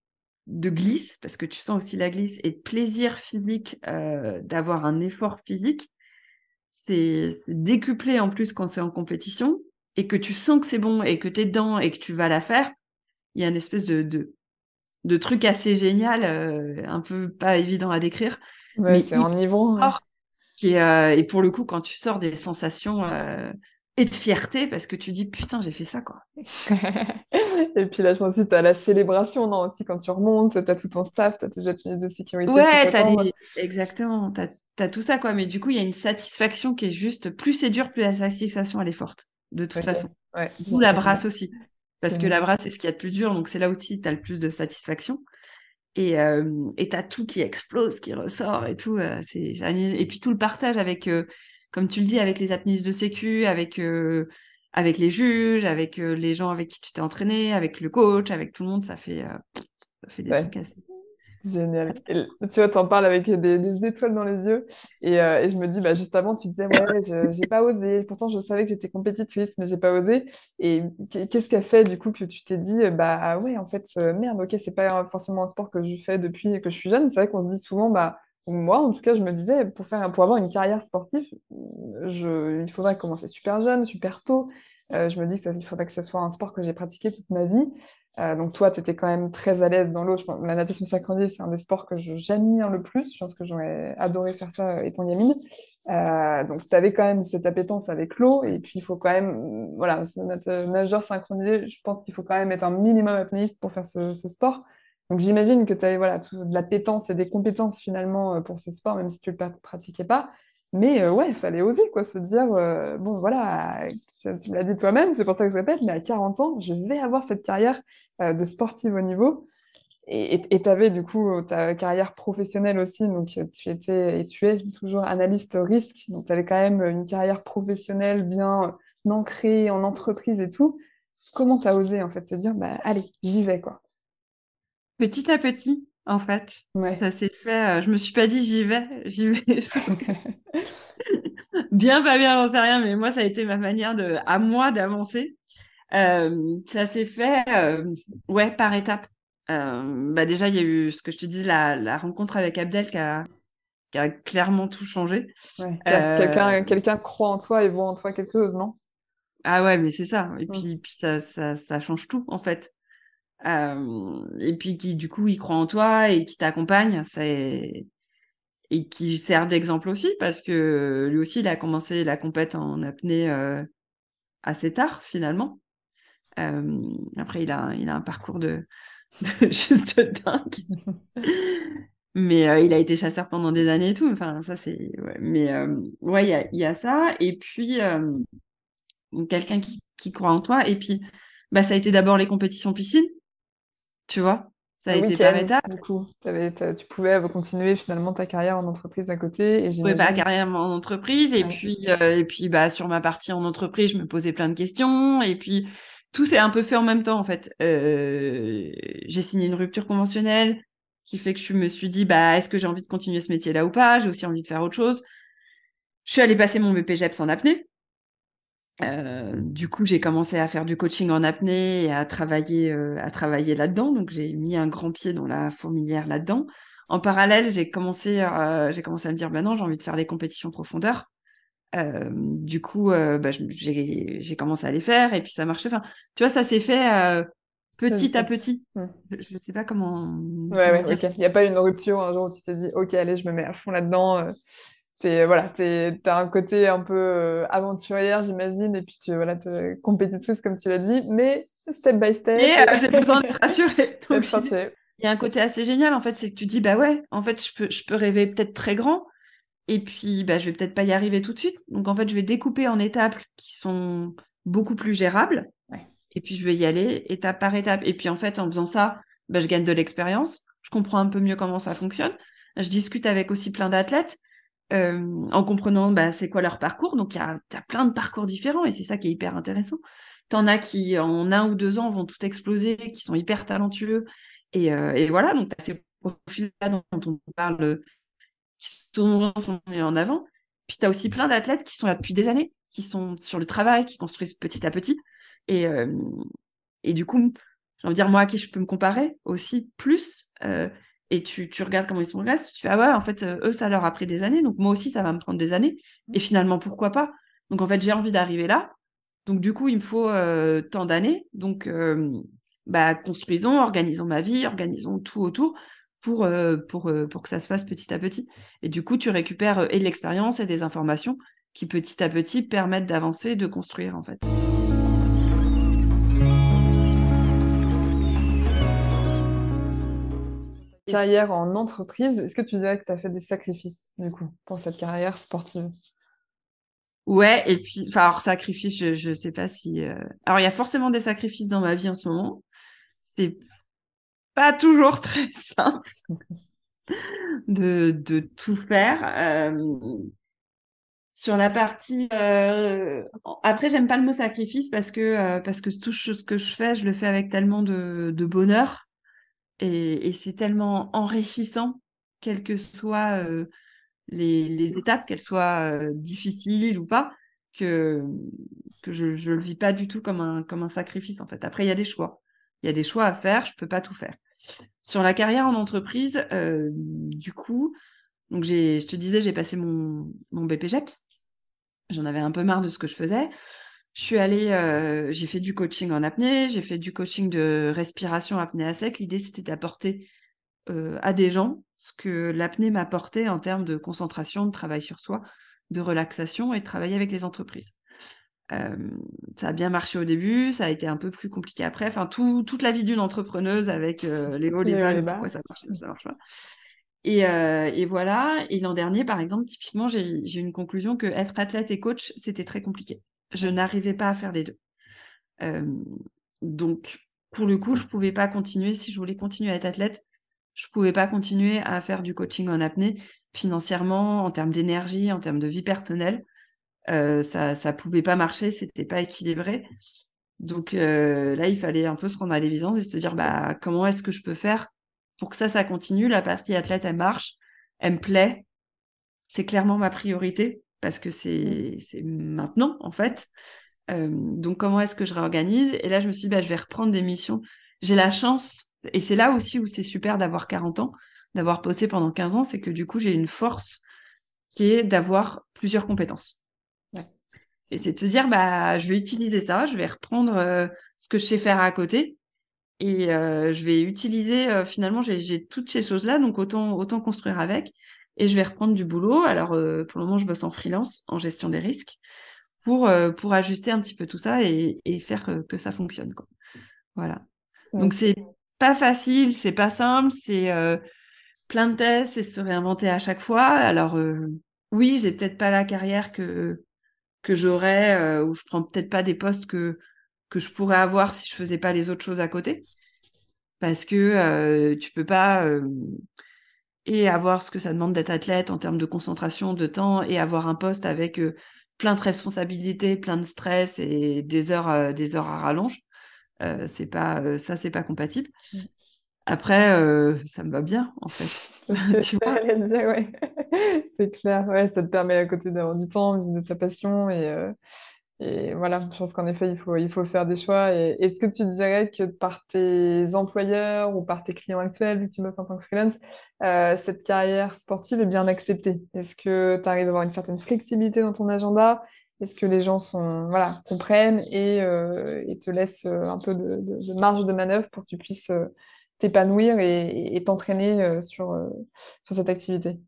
de glisse, parce que tu sens aussi la glisse, et de plaisir physique euh, d'avoir un effort physique, c'est décuplé en plus quand c'est en compétition, et que tu sens que c'est bon, et que tu es dedans, et que tu vas la faire. Il y a une espèce de, de, de truc assez génial, euh, un peu pas évident à décrire, Ouais, mais c'est enivrant. fort. Qui est, euh, et pour le coup, quand tu sors des sensations euh, et de fierté, parce que tu dis putain, j'ai fait ça, quoi. Et puis là, je pense que tu as la célébration, non, aussi quand tu remontes, tu as tout ton staff, tu as tes appuis de sécurité Ouais, t'as t'attendent. des... exactement, t'as tout ça, quoi. Mais du coup, il y a une satisfaction qui est juste, plus c'est dur, plus la satisfaction, elle est forte, de toute façon. ouais, D'où la brasse aussi. Parce que la brasse, c'est ce qu'il y a de plus dur, donc c'est là aussi tu as le plus de satisfaction. Et euh, et t'as tout qui explose, qui ressort et tout. euh, c'est. Et puis tout le partage avec, euh, comme tu le dis, avec les apnéistes de sécu, avec, euh, avec les juges, avec les gens avec qui tu t'es entraîné, avec le coach, avec tout le monde, ça fait, ça fait des Ouais. trucs assez. Génial. Tu vois, t'en parles avec des, étoiles dans les yeux. Et, euh, et je me dis, bah, juste avant, tu disais, ouais, j'ai pas osé. Pourtant, je savais que j'étais compétitrice, mais j'ai pas osé. Et qu- qu'est-ce qui a fait, du coup, que tu t'es dit, bah, ah ouais, en fait, euh, merde, ok, c'est pas forcément un sport que je fais depuis que je suis jeune. C'est vrai qu'on se dit souvent, bah, moi, en tout cas, je me disais, pour faire, pour avoir une carrière sportive, il faudrait commencer super jeune, super tôt. Euh, je me dis que ça, il faudrait que ce soit un sport que j'ai pratiqué toute ma vie. Euh, donc toi, tu étais quand même très à l'aise dans l'eau. La natation synchronisée, c'est un des sports que j'admire le plus. Je pense que j'aurais adoré faire ça euh, étant gamine. Euh, donc tu avais quand même cette appétence avec l'eau. Et puis il faut quand même, euh, voilà, nat- nageur synchronisé, je pense qu'il faut quand même être un minimum apnéiste pour faire ce, ce sport. Donc j'imagine que tu avais voilà, tout- de l'appétence et des compétences finalement euh, pour ce sport, même si tu ne le pratiquais pas. Mais euh, ouais, il fallait oser, quoi, se dire, euh, bon voilà, tu, l'as dit toi-même, c'est pour ça que je répète, mais à 40 ans, je vais avoir cette carrière de sportive au niveau. Et tu avais du coup ta carrière professionnelle aussi, donc tu étais et tu es toujours analyste risque, donc tu avais quand même une carrière professionnelle bien ancrée en entreprise et tout. Comment tu as osé en fait te dire, bah allez, j'y vais quoi? Petit à petit, en fait. Ça s'est fait. je me suis pas dit j'y vais, j'y vais. bien, pas bien, j'en sais rien, mais moi, ça a été ma manière de, à moi d'avancer. ça s'est fait, ouais, par étapes. bah déjà, il y a eu ce que je te dis, la, la rencontre avec Abdel qui a, qui a clairement tout changé. Quelqu'un quelqu'un croit en toi et voit en toi quelque chose, non? Ah ouais, mais c'est ça. Et puis, puis ça, ça, ça, change tout, en fait. Et puis qui, du coup, il croit en toi et qui t'accompagne. Et qui sert d'exemple aussi parce que lui aussi il a commencé la compète en apnée euh, assez tard finalement. Euh, après il a il a un parcours de, juste dingue. mais euh, il a été chasseur pendant des années et tout. Enfin ça c'est mais ouais il y a, y a ça et puis quelqu'un qui, qui croit en toi et puis bah ça a été d'abord les compétitions piscine tu vois ça a été par étapes. Du coup, tu pouvais continuer finalement ta carrière en entreprise à côté. Et je pouvais pas carrière en entreprise. Et puis, euh, et puis bah, sur ma partie en entreprise, je me posais plein de questions. Et puis, tout s'est un peu fait en même temps, en fait. Euh, j'ai signé une rupture conventionnelle qui fait que je me suis dit, bah, est-ce que j'ai envie de continuer ce métier-là ou pas? J'ai aussi envie de faire autre chose. Je suis allée passer mon BPGEPS en apnée. Euh, du coup, j'ai commencé à faire du coaching en apnée et à travailler, euh, à travailler là-dedans. Donc, j'ai mis un grand pied dans la fourmilière là-dedans. En parallèle, j'ai commencé, euh, j'ai commencé à me dire, ben non, j'ai envie de faire les compétitions profondeur. du coup, bah, j'ai commencé à les faire et puis ça marchait. Enfin, tu vois, ça s'est fait petit à petit. Mmh. Je ne sais pas comment. Ouais, ouais, ok. Il n'y a pas une rupture un jour où tu t'es dit, ok, allez, je me mets à fond là-dedans t'es voilà t'as un côté un peu euh, aventurière j'imagine et puis tu voilà es compétitrice comme tu l'as dit mais step by step. Et j'ai besoin de te rassurer il y a un côté assez génial en fait c'est que tu dis bah ouais en fait je peux je peux rêver peut-être très grand et puis bah je vais peut-être pas y arriver tout de suite. Donc en fait je vais découper en étapes qui sont beaucoup plus gérables et puis je vais y aller étape par étape. Et puis en fait en faisant ça bah, je gagne de l'expérience je comprends un peu mieux comment ça fonctionne. Je discute avec aussi plein d'athlètes euh, en comprenant bah, c'est quoi leur parcours. Donc, il y a, plein de parcours différents et c'est ça qui est hyper intéressant. T'en as qui, en un ou deux ans, vont tout exploser, qui sont hyper talentueux. Et, euh, voilà, donc tu as ces profils-là dont on parle, qui sont, en avant. Puis tu as aussi plein d'athlètes qui sont là depuis des années, qui sont sur le travail, qui construisent petit à petit. Et, euh, et du coup, j'ai envie de dire, moi, à qui je peux me comparer aussi plus, et tu, tu, regardes comment ils sont progressent, tu fais ah ouais, en fait, euh, eux, ça leur a pris des années, donc moi aussi, ça va me prendre des années. Et finalement, pourquoi pas? Donc en fait, j'ai envie d'arriver là. Donc du coup, il me faut euh, tant d'années. Donc, euh, bah, construisons, organisons ma vie, organisons tout autour pour, pour, pour que ça se fasse petit à petit. Et du coup, tu récupères et de l'expérience et des informations qui petit à petit permettent d'avancer, de construire en fait. Carrière en entreprise, est-ce que tu dirais que tu as fait des sacrifices, du coup, pour cette carrière sportive? Ouais, et puis, enfin, alors, sacrifice, je ne sais pas si. Euh, alors, il y a forcément des sacrifices dans ma vie en ce moment. C'est pas toujours très simple de, de tout faire. Euh, sur la partie. Euh... Après, j'aime pas le mot sacrifice parce que, parce que tout ce que je fais, je le fais avec tellement de, de bonheur et, c'est tellement enrichissant, quelles que soient les, étapes, qu'elles soient difficiles ou pas, que, je ne le vis pas du tout comme un, comme un sacrifice, en fait. Après, il y a des choix. Il y a des choix à faire, je ne peux pas tout faire. Sur la carrière en entreprise, du coup, donc je te disais, j'ai passé mon, mon BPGEPS. J'en avais un peu marre de ce que je faisais. Je suis allée, euh, j'ai fait du coaching en apnée, j'ai fait du coaching de respiration apnée à sec. L'idée, c'était d'apporter euh, à des gens ce que l'apnée m'apportait en termes de concentration, de travail sur soi, de relaxation et de travailler avec les entreprises. Euh, ça a bien marché au début, ça a été un peu plus compliqué après. Enfin, tout, toute la vie d'une entrepreneuse avec les hauts, les bas, pourquoi ça marche, ça marche pas. Et, et voilà. Et l'an dernier, par exemple, typiquement, j'ai eu une conclusion que être athlète et coach, c'était très compliqué je n'arrivais pas à faire les deux. donc, pour le coup, je ne pouvais pas continuer. Si je voulais continuer à être athlète, je ne pouvais pas continuer à faire du coaching en apnée financièrement, en termes d'énergie, en termes de vie personnelle. ça ne pouvait pas marcher, c'était pas équilibré. Donc là, il fallait un peu se rendre à l'évidence et se dire bah, comment est-ce que je peux faire pour que ça, continue, la partie athlète, elle marche, elle me plaît. C'est clairement ma priorité parce que c'est maintenant, en fait. Euh, donc, comment est-ce que je réorganise? Et là, je me suis dit, bah, je vais reprendre des missions. J'ai la chance, et c'est là aussi où c'est super d'avoir 40 ans, d'avoir posé pendant 15 ans, c'est que du coup, j'ai une force qui est d'avoir plusieurs compétences. Et c'est de se dire, bah, je vais utiliser ça, je vais reprendre euh, ce que je sais faire à côté et euh, je vais utiliser, finalement, j'ai toutes ces choses-là, donc autant, autant construire avec. Et je vais reprendre du boulot. Alors, pour le moment, je bosse en freelance, en gestion des risques, pour, pour ajuster un petit peu tout ça et, et faire que ça fonctionne. Quoi. Voilà. Donc, c'est pas facile, c'est pas simple, c'est plein de tests et se réinventer à chaque fois. Alors, oui, j'ai peut-être pas la carrière que que j'aurais, euh, ou je prends peut-être pas des postes que, que je pourrais avoir si je faisais pas les autres choses à côté. Parce que euh, tu peux pas euh, et avoir ce que ça demande d'être athlète en termes de concentration, de temps, et avoir un poste avec plein de responsabilités, plein de stress et des heures, des heures à rallonge. c'est pas ça, c'est pas compatible. Mmh. Après, euh, ça me va bien, en fait. tu vois? Dire, ouais. C'est clair, ouais, ça te permet à côté d'avoir du temps, de ta passion. Et, euh, et voilà, je pense qu'en effet, il faut, il faut faire des choix. Est-ce que tu dirais que par tes employeurs ou par tes clients actuels, vu que tu bosses en tant que freelance, euh, cette carrière sportive est bien acceptée? Est-ce que tu arrives à avoir une certaine flexibilité dans ton agenda? Est-ce que les gens sont, voilà, comprennent et, et te laissent un peu de, marge de manœuvre pour que tu puisses t'épanouir et t'entraîner euh, sur, euh, sur cette activité?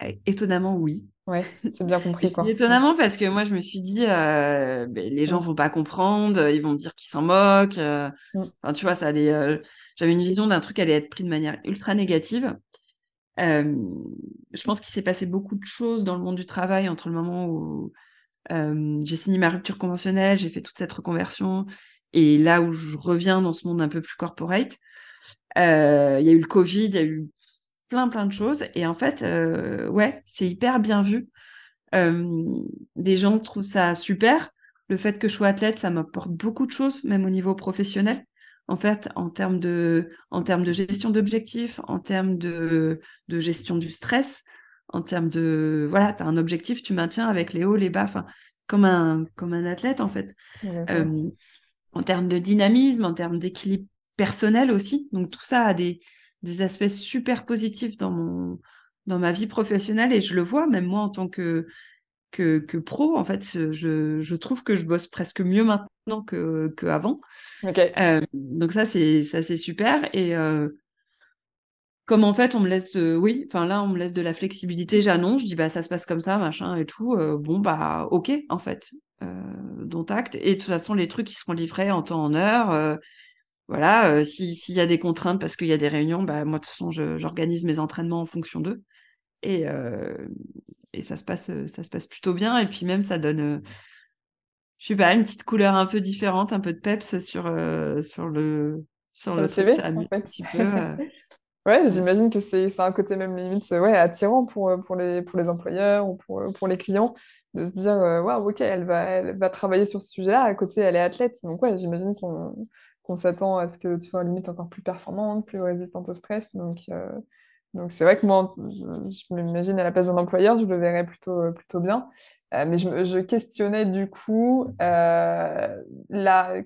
Eh, Étonnamment, oui. Ouais, c'est bien compris. Quoi. Étonnamment parce que moi, je me suis dit, euh, ben, les gens vont pas comprendre, ils vont me dire qu'ils s'en moquent. Mm. enfin, tu vois, ça allait. J'avais une vision d'un truc qui allait être pris de manière ultra négative. je pense qu'il s'est passé beaucoup de choses dans le monde du travail entre le moment où j'ai signé ma rupture conventionnelle, j'ai fait toute cette reconversion et là où je reviens dans ce monde un peu plus corporate, euh, il y a eu le Covid, il y a eu plein plein de choses. Et en fait, euh, ouais, c'est hyper bien vu. Euh, des gens trouvent ça super. Le fait que je sois athlète, ça m'apporte beaucoup de choses, même au niveau professionnel. En fait, en termes de, en termes de gestion d'objectifs, en termes de, de gestion du stress, en termes de, voilà, tu as un objectif, tu maintiens avec les hauts, les bas, enfin, comme un, comme un athlète, en fait. Euh, en termes de dynamisme, en termes d'équilibre personnel aussi. Donc tout ça a des, des aspects super positifs dans, mon, dans ma vie professionnelle et je le vois, même moi en tant que, que, que pro, en fait, je, je, trouve que je bosse presque mieux maintenant qu'avant. Que euh, donc ça, c'est ça c'est super. Et euh, comme en fait, on me laisse, euh, oui, enfin là, on me laisse de la flexibilité, j'annonce, je dis, bah ça se passe comme ça, machin et tout. bon, bah ok, en fait euh, dont acte. Et de toute façon, les trucs qui seront livrés en temps en heure. Euh, voilà, euh, s'il y a des contraintes parce qu'il y a des réunions, bah, moi, de toute façon, j'organise mes entraînements en fonction d'eux. Et, et ça, se passe, ça se passe plutôt bien. Et puis même, ça donne, je sais pas, une petite couleur un peu différente, un peu de peps sur, sur le, sur, le, CV, un petit peu. Ouais, j'imagine que c'est un côté même limite ouais, attirant pour, pour, les, pour les employeurs ou pour, pour les clients de se dire euh, waouh, ok, elle va, elle va travailler sur ce sujet-là. À côté, elle est athlète. Donc, ouais, j'imagine qu'on qu'on s'attend à ce que tu sois limite encore plus performante, plus résistante au stress. Donc, euh, donc c'est vrai que moi, je, m'imagine à la place d'un employeur, je le verrais plutôt, plutôt bien. Euh, mais je, je, questionnais du coup, euh,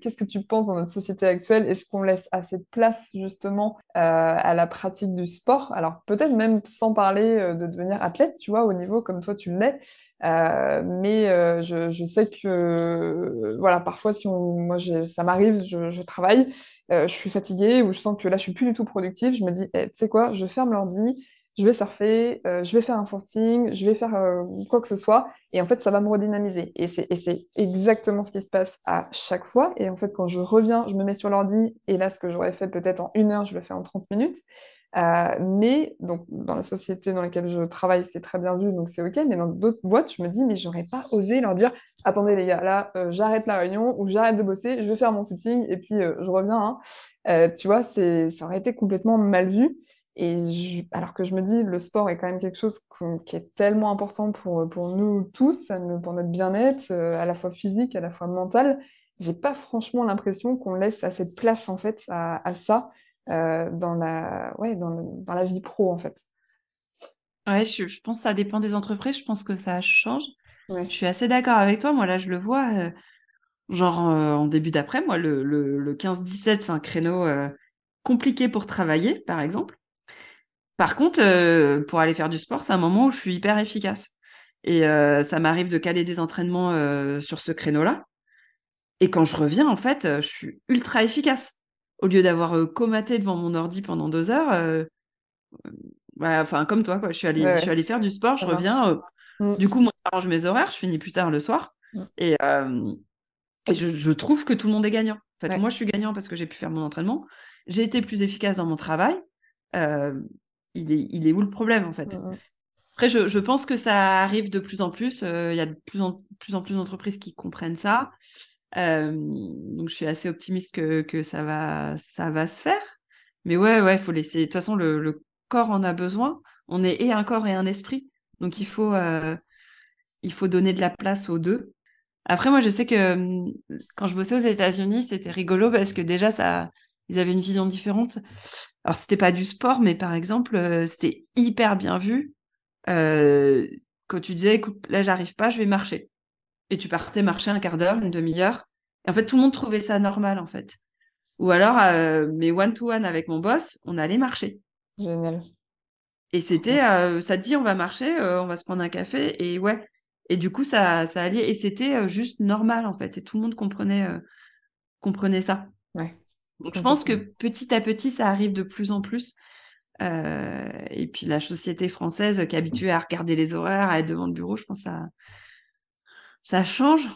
qu'est-ce que tu penses dans notre société actuelle? Est-ce qu'on laisse assez de place justement euh, à la pratique du sport? Alors peut-être même sans parler euh, de devenir athlète, tu vois, au niveau comme toi tu l'es. Euh, mais je, je, sais que voilà, parfois si on, moi ça m'arrive, je, je, travaille, je suis fatiguée ou je sens que là je suis plus du tout productive, je me dis, eh, tu sais quoi, je ferme l'ordi, je vais surfer, euh, je vais faire un footing, je vais faire euh, quoi que ce soit, et en fait, ça va me redynamiser. Et c'est exactement ce qui se passe à chaque fois. Et en fait, quand je reviens, je me mets sur l'ordi, et là, ce que j'aurais fait peut-être en une heure, je le fais en 30 minutes. Euh, mais donc, dans la société dans laquelle je travaille, c'est très bien vu, donc c'est OK. Mais dans d'autres boîtes, je me dis, mais j'aurais pas osé leur dire, attendez les gars, là, j'arrête la réunion, ou j'arrête de bosser, je vais faire mon footing, et puis je reviens. Hein. tu vois, ça aurait été complètement mal vu. Et alors que je me dis, le sport est quand même quelque chose qui est tellement important pour, pour nous tous, pour notre bien-être, euh, à la fois physique, à la fois mental. J'ai pas franchement l'impression qu'on laisse assez de place en fait à, ça dans la, ouais, dans, dans, la vie pro, en fait. Ouais, je, je, pense que ça dépend des entreprises. Je pense que ça change. Je suis assez d'accord avec toi. Moi, là, je le vois. genre, en début d'après, moi, le, le, le 15-17, c'est un créneau compliqué pour travailler, par exemple. Par contre, euh, pour aller faire du sport, c'est un moment où je suis hyper efficace. Et euh, ça m'arrive de caler des entraînements euh, sur ce créneau-là. Et quand je reviens, en fait, je suis ultra efficace. Au lieu d'avoir comaté devant mon ordi pendant deux heures, enfin comme toi, quoi. Je suis allée, je suis allée faire du sport, je reviens. Mm. Du coup, moi, j'arrange mes horaires, je finis plus tard le soir. Mm. Et, et je, je, trouve que tout le monde est gagnant. En fait, moi, je suis gagnant parce que j'ai pu faire mon entraînement. J'ai été plus efficace dans mon travail. Euh, il est, il est où le problème en fait? Mmh, mmh. Après, je, je, pense que ça arrive de plus en plus. Euh, il y a de plus en plus, en plus d'entreprises qui comprennent ça. Donc, je suis assez optimiste que, que, ça, va, ça va se faire. Mais ouais, ouais, faut laisser. De toute façon, le, corps en a besoin. On est et un corps et un esprit. Donc, il faut, euh, il faut donner de la place aux deux. Après, moi, je sais que quand je bossais aux États-Unis, c'était rigolo parce que déjà, ça, ils avaient une vision différente. Alors, c'était pas du sport, mais par exemple, euh, c'était hyper bien vu euh, quand tu disais, écoute, là, j'arrive pas, je vais marcher. Et tu partais marcher un quart d'heure, une demi-heure. Et en fait, tout le monde trouvait ça normal, en fait. Ou alors, euh, mes one-to-one avec mon boss, on allait marcher. Génial. Et c'était, ça te dit, on va marcher, on va se prendre un café, et ouais. Et du coup, ça, ça allait, et c'était juste normal, en fait. Et tout le monde comprenait, comprenait ça. Ouais. Donc, je pense que petit à petit, ça arrive de plus en plus. Euh, et puis, la société française qui est habituée à regarder les horaires, à être devant le bureau, je pense que ça, ça change?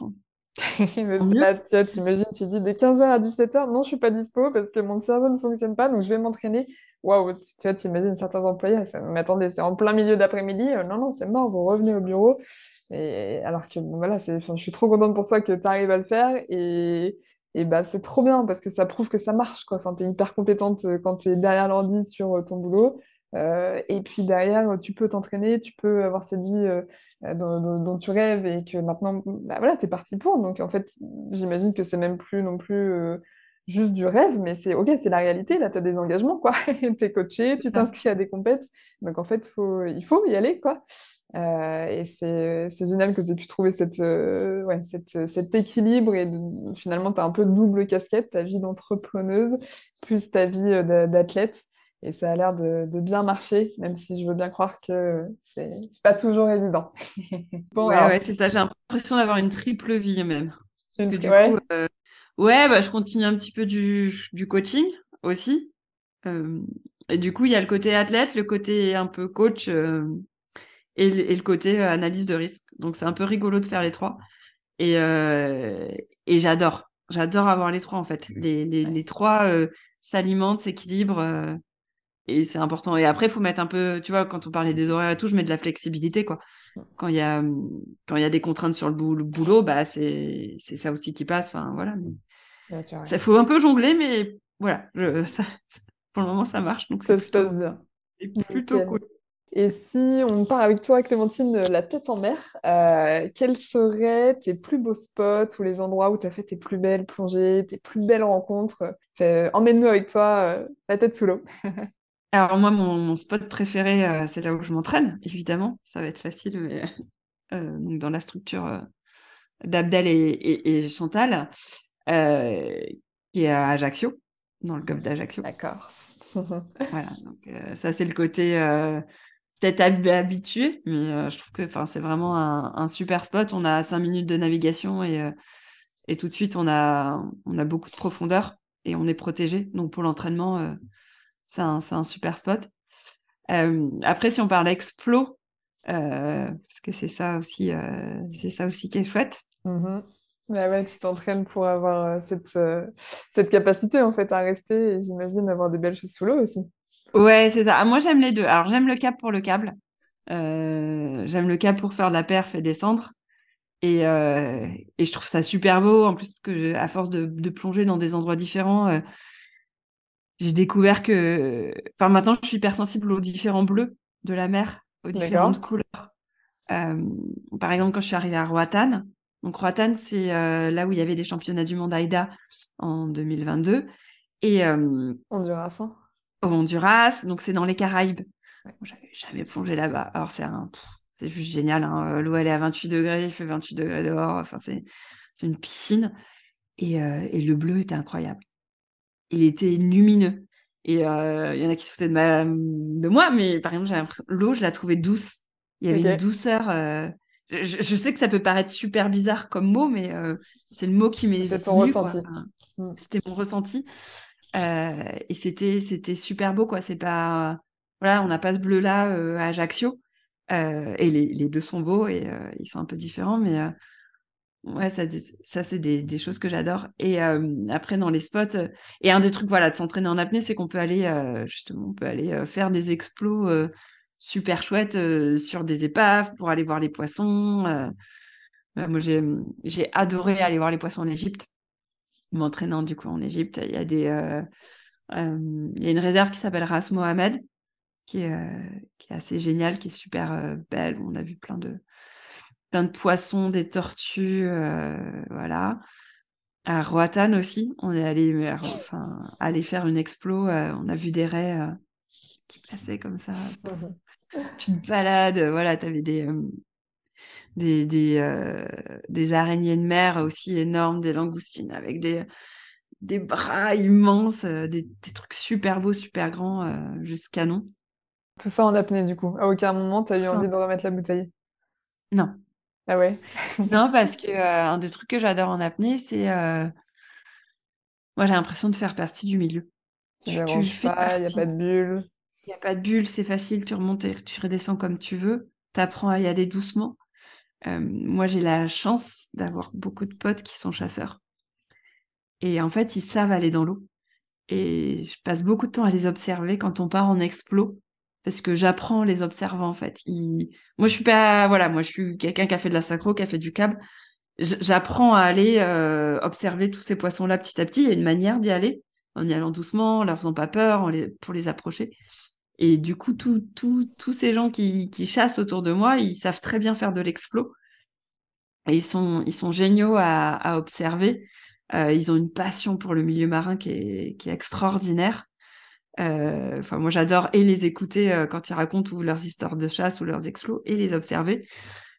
Pas, tu t'imagines, tu dis de 15h à 17h, non, je suis pas dispo parce que mon cerveau ne fonctionne pas, donc je vais m'entraîner. Waouh, tu vois, t'imagines certains employés, mais attendez, c'est en plein milieu d'après-midi, euh, non, non, c'est mort, vous revenez au bureau. Et alors que, bon, voilà, je suis trop contente pour toi que tu arrives à le faire. Et, et bah, c'est trop bien parce que ça prouve que ça marche. Quoi. Enfin, tu es hyper compétente euh, quand tu es derrière l'ordi sur euh, ton boulot. Euh, et puis derrière, tu peux t'entraîner, tu peux avoir cette vie dont, tu rêves et que maintenant, bah, voilà, tu es parti pour. Donc en fait, j'imagine que c'est même plus non plus juste du rêve, mais c'est ok, c'est la réalité. Là, tu as des engagements, quoi. tu es coaché, tu t'inscris à des compètes. Donc en fait, faut, il faut y aller, quoi. Euh, et c'est génial que tu aies pu trouver cette, euh, ouais, cette, cet équilibre et finalement tu as un peu double casquette, ta vie d'entrepreneuse plus ta vie euh, d'athlète. Et ça a l'air de, de, bien marcher, même si je veux bien croire que c'est pas toujours évident. bon, ouais, ouais c'est ça, j'ai l'impression d'avoir une triple vie même. Parce que du ouais. coup, ouais, bah, je continue un petit peu du, du coaching aussi. et du coup, il y a le côté athlète, le côté un peu coach et, le côté euh, analyse de risque. Donc c'est un peu rigolo de faire les trois. Et, euh, et j'adore. J'adore avoir les trois en fait. Les, les, les trois euh, s'alimentent, s'équilibrent. Et c'est important. Et après, il faut mettre un peu, tu vois, quand on parlait des horaires et tout, je mets de la flexibilité, quoi. Quand il y a, quand il y a des contraintes sur le, boulot, bah, c'est, c'est ça aussi qui passe. Enfin, voilà. Mais... Ça faut un peu jongler, mais voilà. ça, pour le moment, ça marche. Donc, ça se passe bien. C'est plutôt cool. Et si on part avec toi, Clémentine, la tête en mer, euh, quels seraient tes plus beaux spots ou les endroits où tu as fait tes plus belles plongées, tes plus belles rencontres? Emmène-nous avec toi, euh, la tête sous l'eau. Alors moi, mon, spot préféré, euh, c'est là où je m'entraîne, évidemment. Ça va être facile, mais dans la structure d'Abdel et, Chantal, qui est à Ajaccio, dans le golfe d'Ajaccio. D'accord. voilà, donc ça c'est le côté peut-être habitué, mais euh, je trouve que c'est vraiment un, super spot. On a cinq minutes de navigation et, euh, et tout de suite, on a, on a beaucoup de profondeur et on est protégé. Donc pour l'entraînement, euh, c'est un, un, super spot. après, si on parle explo, parce que c'est ça aussi, c'est ça aussi qui est chouette. Mmh bah ouais, tu t'entraînes pour avoir cette, cette capacité en fait à rester et j'imagine avoir des belles choses sous l'eau aussi. Ouais, c'est ça. Ah, moi, j'aime les deux. Alors, j'aime le cap pour le câble. Euh, j'aime le cap pour faire de la perf et descendre. Et, euh, et je trouve ça super beau. En plus, que à force de, de, plonger dans des endroits différents, euh, j'ai découvert que. Enfin, maintenant, je suis hypersensible aux différents bleus de la mer, aux différentes couleurs. par exemple, quand je suis arrivée à Roatan, donc Roatan, c'est là où il y avait les championnats du monde AIDA en 2022. Et Honduras, hein au Honduras, donc c'est dans les Caraïbes. J'avais jamais plongé là-bas. Alors c'est un, c'est juste génial. Hein. L'eau elle est à 28 degrés, il fait 28 degrés dehors. Enfin c'est, c'est une piscine et, et le bleu était incroyable. Il était lumineux. Et il y en a qui se foutaient de, ma... de moi, mais par exemple, j'ai l'impression l'eau, je la trouvais douce. Il y avait une douceur. Je, sais que ça peut paraître super bizarre comme mot, mais c'est le mot qui m'est C'était ton ressenti. Mm. C'était mon ressenti. et c'était c'était super beau, quoi. C'est pas voilà, on n'a pas ce bleu là à Ajaccio. et les, les, deux sont beaux et ils sont un peu différents, mais Ouais, ça, ça c'est des, des, choses que j'adore. Et après, dans les spots, et un des trucs, voilà, de s'entraîner en apnée, c'est qu'on peut aller, justement, on peut aller faire des explos super chouettes sur des épaves pour aller voir les poissons. moi, j'ai, j'ai adoré aller voir les poissons en Égypte, m'entraînant du coup en Égypte. Il y a des, il y a une réserve qui s'appelle Ras Mohamed, qui est, qui est assez géniale, qui est super belle. On a vu plein de plein de poissons, des tortues, euh, voilà. À Roatan aussi, on est allé, enfin, aller faire une explo. Euh, on a vu des raies euh, qui passaient comme ça. Tu te balades, voilà, tu avais des, des, des, des, araignées de mer aussi énormes, des langoustines avec des, des bras immenses, des, des trucs super beaux, super grands, juste canon. Tout ça en apnée, du coup. À aucun moment, tu as eu envie de remettre la bouteille? Non. Ah ouais Non, parce que euh, un des trucs que j'adore en apnée, c'est. Euh, moi, j'ai l'impression de faire partie du milieu. Tu ne pas, il n'y a pas de bulle. Il n'y a pas de bulle, c'est facile, tu remontes et tu redescends comme tu veux. Tu apprends à y aller doucement. Euh, moi, j'ai la chance d'avoir beaucoup de potes qui sont chasseurs. Et en fait, ils savent aller dans l'eau. Et je passe beaucoup de temps à les observer quand on part en explo parce que j'apprends les observant en fait. Moi je suis pas voilà, moi je suis quelqu'un qui a fait de la synchro, qui a fait du câble. J'apprends à aller euh, observer tous ces poissons là petit à petit. Il y a une manière d'y aller en y allant doucement, en leur faisant pas peur, pour les approcher. Et du coup, tous ces gens qui, qui, chassent autour de moi, ils savent très bien faire de l'explo. Et ils sont, ils sont géniaux à, à observer. Euh, ils ont une passion pour le milieu marin qui est, qui est extraordinaire. Euh, enfin, moi, j'adore et les écouter euh, quand ils racontent leurs histoires de chasse ou leurs explos et les observer.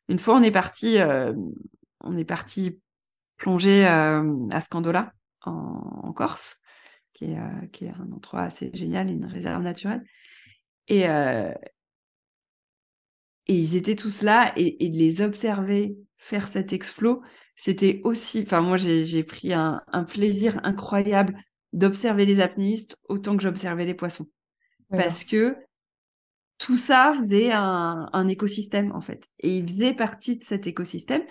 Une fois, on est parti, euh, on est parti plonger à Scandola en, Corse, qui est, un endroit assez génial, une réserve naturelle. Et, ils étaient tous là et, de les observer faire cet explos, c'était aussi, enfin moi j'ai pris un, plaisir incroyable d'observer les apnéistes autant que j'observais les poissons. Parce que tout ça faisait un, écosystème, en fait. Et ils faisaient partie de cet écosystème.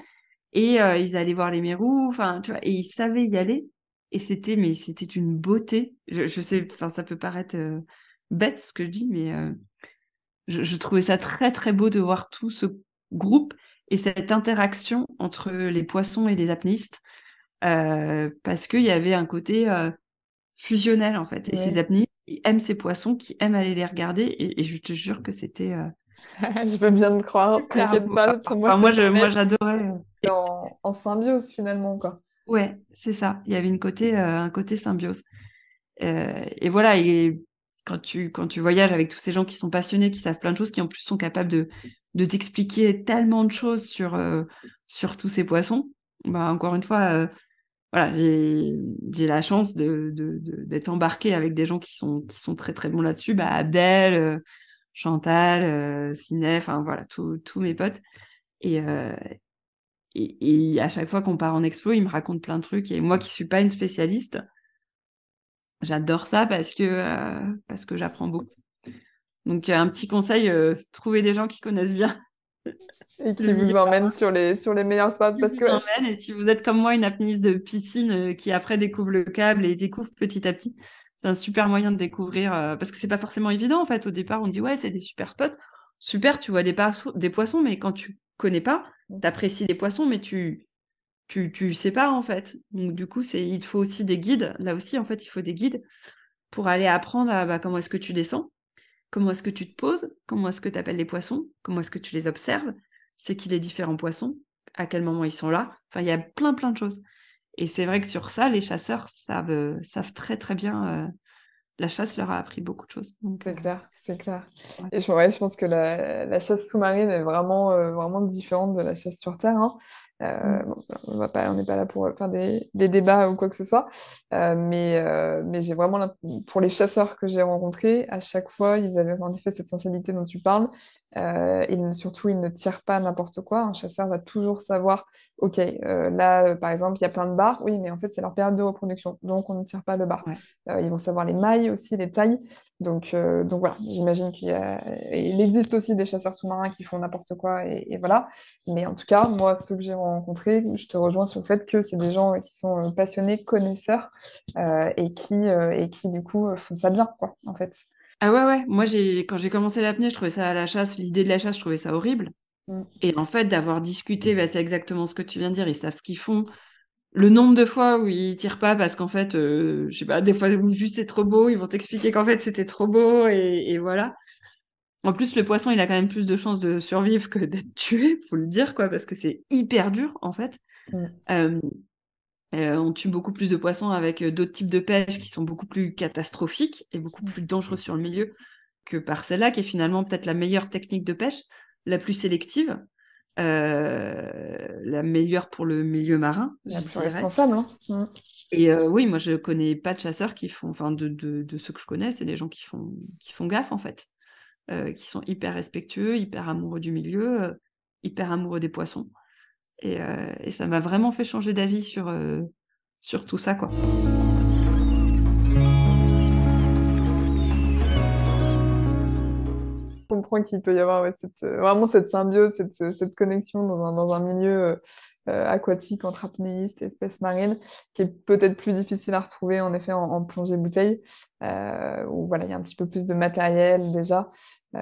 Et euh, ils allaient voir les mérous, enfin, tu vois, et ils savaient y aller. Et c'était, mais c'était une beauté. Je, sais, enfin, ça peut paraître euh, bête ce que je dis, mais euh, je, trouvais ça très, très beau de voir tout ce groupe et cette interaction entre les poissons et les apnéistes. parce qu'il y avait un côté fusionnel en fait. Et ces apnées, ils aiment ces poissons, qui aiment aller les regarder. Et, je te jure que c'était. Euh, je peux bien te croire, t'inquiète pas. moi, moi, j'adorais. Euh, en, en, symbiose finalement, quoi. Ouais, c'est ça. Il y avait une côté, euh, un côté symbiose. et voilà, et quand tu, quand tu voyages avec tous ces gens qui sont passionnés, qui savent plein de choses, qui en plus sont capables de, de t'expliquer tellement de choses sur, sur tous ces poissons, bah, encore une fois, voilà, j'ai la chance d'être de, avec des gens qui sont, qui sont très très bons là-dessus. Bah, Abdel, euh, Chantal, euh, enfin voilà, tous mes potes. Et, euh, et, et, à chaque fois qu'on part en explo, ils me racontent plein de trucs. Et moi qui suis pas une spécialiste, j'adore ça parce que, euh, parce que j'apprends beaucoup. Donc un petit conseil, trouver des gens qui connaissent bien et qui vous emmène sur les, sur les meilleurs spots. Parce que... et si vous êtes comme moi, une apnéiste de piscine euh, qui après découvre le câble et découvre petit à petit, c'est un super moyen de découvrir. Euh, parce que c'est pas forcément évident en fait. Au départ, on dit ouais, c'est des super spots. Super, tu vois des, des poissons, mais quand tu connais pas, mm. tu apprécies les poissons, mais tu, tu, tu sais pas en fait. Donc du coup, c'est il faut aussi des guides. Là aussi, en fait, il faut des guides pour aller apprendre à bah, comment est-ce que tu descends, comment est-ce que tu te poses, comment est-ce que tu appelles les poissons, comment est-ce que tu les observes, c'est qui les différents poissons, à quel moment ils sont là? Enfin, il y a plein, plein de choses. Et c'est vrai que sur ça, les chasseurs savent, savent très très bien la chasse leur a appris beaucoup de choses. C'est clair, c'est clair. Et je, ouais, je pense que la, la chasse sous-marine est vraiment, euh, vraiment différente de la chasse sur Terre. Hein. Euh, mm. on va pas, on n'est pas là pour faire des, des, débats ou quoi que ce soit. Euh, mais euh, mais j'ai vraiment, pour les chasseurs que j'ai rencontrés, à chaque fois, ils avaient en effet cette sensibilité dont tu parles. Euh, et surtout, ils ne tirent pas n'importe quoi. Un chasseur va toujours savoir, OK, là, par exemple, il y a plein de barres. Oui, mais en fait, c'est leur période de reproduction. Donc, on ne tire pas le bar. ils vont savoir les mailles aussi, les tailles. Donc, donc voilà, j'imagine qu'il il existe aussi des chasseurs sous-marins qui font n'importe quoi. Et, et, voilà. Mais en tout cas, moi, ceux que j'ai rencontrés, je te rejoins sur le fait que c'est des gens qui sont euh, passionnés, connaisseurs euh, et, qui, euh, et qui, du coup, font ça bien, quoi, en fait. Ah ouais, ouais. Moi, quand j'ai commencé l'apnée, je trouvais ça à la chasse, l'idée de la chasse, je trouvais ça horrible. Mm. Et en fait, d'avoir discuté, bah, c'est exactement ce que tu viens de dire. Ils savent ce qu'ils font. Le nombre de fois où ils tirent pas parce qu'en fait, je sais pas, des fois juste c'est trop beau, ils vont t'expliquer qu'en fait c'était trop beau et, et voilà. En plus, le poisson, il a quand même plus de chances de survivre que d'être tué, faut le dire, quoi, parce que c'est hyper dur, en fait. Mm. Euh, euh, on tue beaucoup plus de poissons avec euh, d'autres types de pêche qui sont beaucoup plus catastrophiques et beaucoup plus dangereux sur le milieu que par celle-là, qui est finalement peut-être la meilleure technique de pêche, la plus sélective, la meilleure pour le milieu marin. La plus responsable. Hein. Mm. Et oui, moi, je connais pas de chasseurs qui font, enfin, de, de, ceux que je connais, c'est des gens qui font, qui font gaffe, en fait. Euh, qui sont hyper respectueux, hyper amoureux du milieu, euh, hyper amoureux des poissons. Et, euh, et ça m'a vraiment fait changer d'avis sur, sur tout ça, quoi. Qu'il peut y avoir cette, vraiment cette symbiose, cette, cette connexion dans un, dans un milieu aquatique entre apnéistes et espèces marines, qui est peut-être plus difficile à retrouver en effet en, en plongée bouteille, où voilà, il y a un petit peu plus de matériel déjà, euh,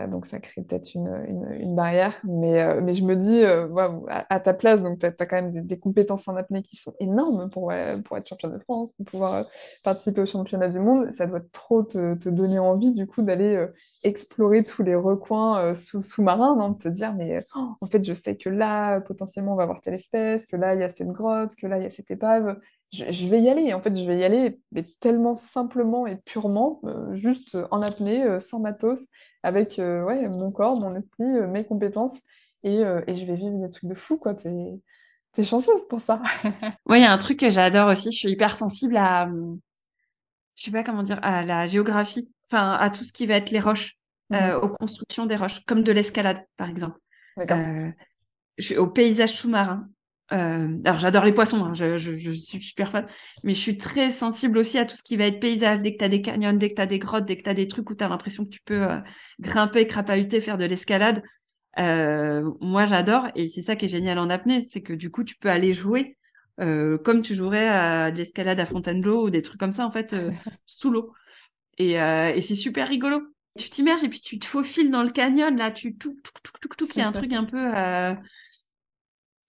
donc ça crée peut-être une, une, barrière. Mais, euh, mais je me dis, euh, à, ta place, donc tu as, quand même des, compétences en apnée qui sont énormes pour, pour être champion de France, pour pouvoir participer au championnat du monde. Ça doit trop te, donner envie du coup d'aller explorer tous les recoins sous, sous-marins, de te dire, mais oh, en fait, je sais que là, potentiellement, on va avoir telle espèce, que là, il y a cette grotte, que là, il y a cette épave. Je, je, vais y aller. En fait, je vais y aller mais tellement simplement et purement, juste en apnée, sans matos, avec euh, ouais, mon corps, mon esprit, euh, mes compétences, et, euh, et, je vais vivre des trucs de fou, quoi. T'es, chanceuse pour ça. Oui, il y a un truc que j'adore aussi, je suis hyper sensible à, je sais pas comment dire, à la géographie, enfin, à tout ce qui va être les roches, mmh. aux constructions des roches, comme de l'escalade, par exemple. Euh, au paysage sous-marin. Euh, alors j'adore les poissons, hein, je, je, je, suis super fan, mais je suis très sensible aussi à tout ce qui va être paysage. Dès que tu as des canyons, dès que tu as des grottes, dès que tu as des trucs où tu as l'impression que tu peux euh, grimper, crapahuter, faire de l'escalade, euh, moi j'adore. Et c'est ça qui est génial en apnée, c'est que du coup tu peux aller jouer comme tu jouerais à de l'escalade à Fontainebleau ou des trucs comme ça en fait sous l'eau. Et, et c'est super rigolo. Tu t'immerges et puis tu te faufiles dans le canyon là, tu tout tout tout tout tout, il y a un truc un peu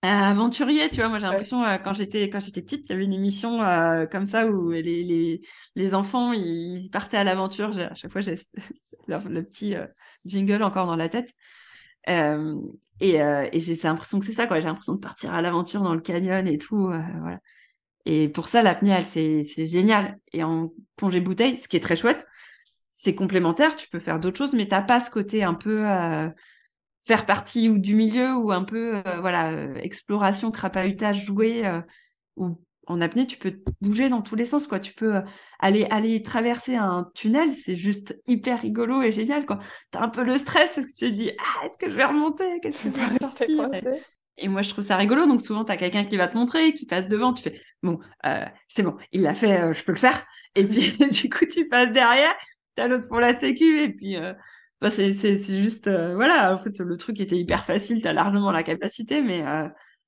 aventurier, tu vois. Moi, j'ai l'impression, euh, quand j'étais quand j'étais petite, il y avait une émission euh, comme ça où les, les, les enfants, ils, partaient à l'aventure. À chaque fois, j'ai le, petit euh, jingle encore dans la tête. et, et j'ai l'impression que c'est ça, quoi. J'ai l'impression de partir à l'aventure dans le canyon et tout. voilà. Et pour ça, l'apnée, c'est génial. Et en plongée bouteille, ce qui est très chouette, c'est complémentaire. Tu peux faire d'autres choses, mais t'as pas ce côté un peu faire partie ou du milieu ou un peu euh, voilà euh, exploration crapahutage jouer euh, ou en apnée tu peux bouger dans tous les sens quoi. Tu peux aller aller traverser un tunnel c'est juste hyper rigolo et génial quoi. T'as un peu le stress parce que tu te dis ah est-ce que je vais remonter? Qu'est-ce que je vais et moi je trouve ça rigolo. Donc souvent t'as quelqu'un qui va te montrer qui passe devant tu fais bon c'est bon il l'a fait je peux le faire et puis du coup tu passes derrière t'as l'autre pour la sécu et puis bah, c'est juste, euh, voilà, en fait, le truc était hyper facile, tu as largement la capacité, mais, euh,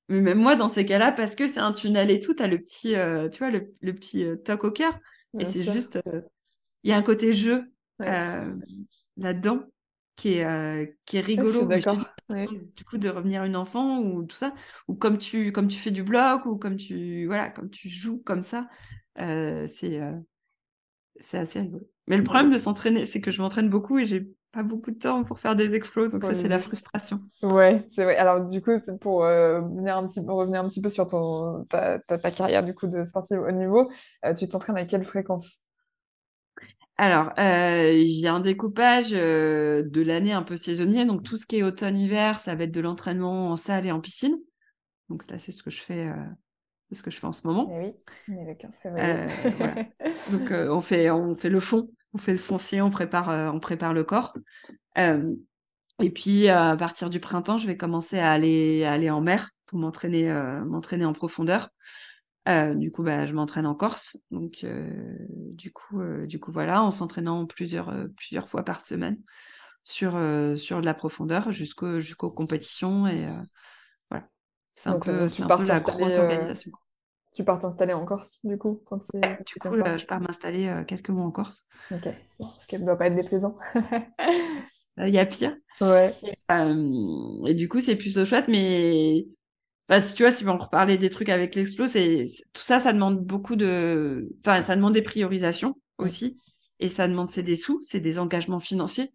mais même moi, dans ces cas-là, parce que c'est un tunnel et tout, tu as le petit, euh, tu vois, le, le petit toc au cœur. et c'est juste, il y a un côté jeu là-dedans qui est, qui est rigolo. Du coup, de revenir une enfant ou tout ça, ou comme tu, comme tu fais du bloc, ou comme tu, voilà, comme tu joues comme ça, c'est c'est assez rigolo. Mais le problème de s'entraîner, c'est que je m'entraîne beaucoup et j'ai pas beaucoup de temps pour faire des explos, donc ça, c'est la frustration. Ouais, c'est vrai. Alors, du coup, pour euh, venir un petit, revenir un petit peu sur ton, ta, ta, carrière du coup, de sportif au niveau, euh, tu t'entraînes à quelle fréquence? Alors, euh, j'ai un découpage de l'année un peu saisonnier. Donc, tout ce qui est automne-hiver, ça va être de l'entraînement en salle et en piscine. Donc, là, c'est ce que je fais, c'est ce que je fais en ce moment. Et eh oui, on est le 15 février. Donc, on, fait, on fait le fond on fait le foncier, on prépare, euh, on prépare le corps. Euh, et puis à partir du printemps, je vais commencer à aller, aller en mer pour m'entraîner, euh, m'entraîner en profondeur. du coup, bah, je m'entraîne en Corse. Donc, du coup, du coup, voilà, en s'entraînant plusieurs, plusieurs fois par semaine sur, sur de la profondeur jusqu'au, jusqu'aux compétitions. Et voilà, c'est un peu, c'est un peu la grosse organisation. Tu pars t'installer en Corse, du coup, quand Du coup, je pars m'installer euh, quelques mois en Corse. Ok, ce qui ne doit pas être déplaisant. Il y a pire. Ouais. Euh, et, du coup, c'est plutôt chouette, mais enfin, si tu vois, si on reparler des trucs avec l'explo, c'est tout ça, ça demande beaucoup de, enfin, ça demande des priorisations aussi, et ça demande c'est des sous, c'est des engagements financiers.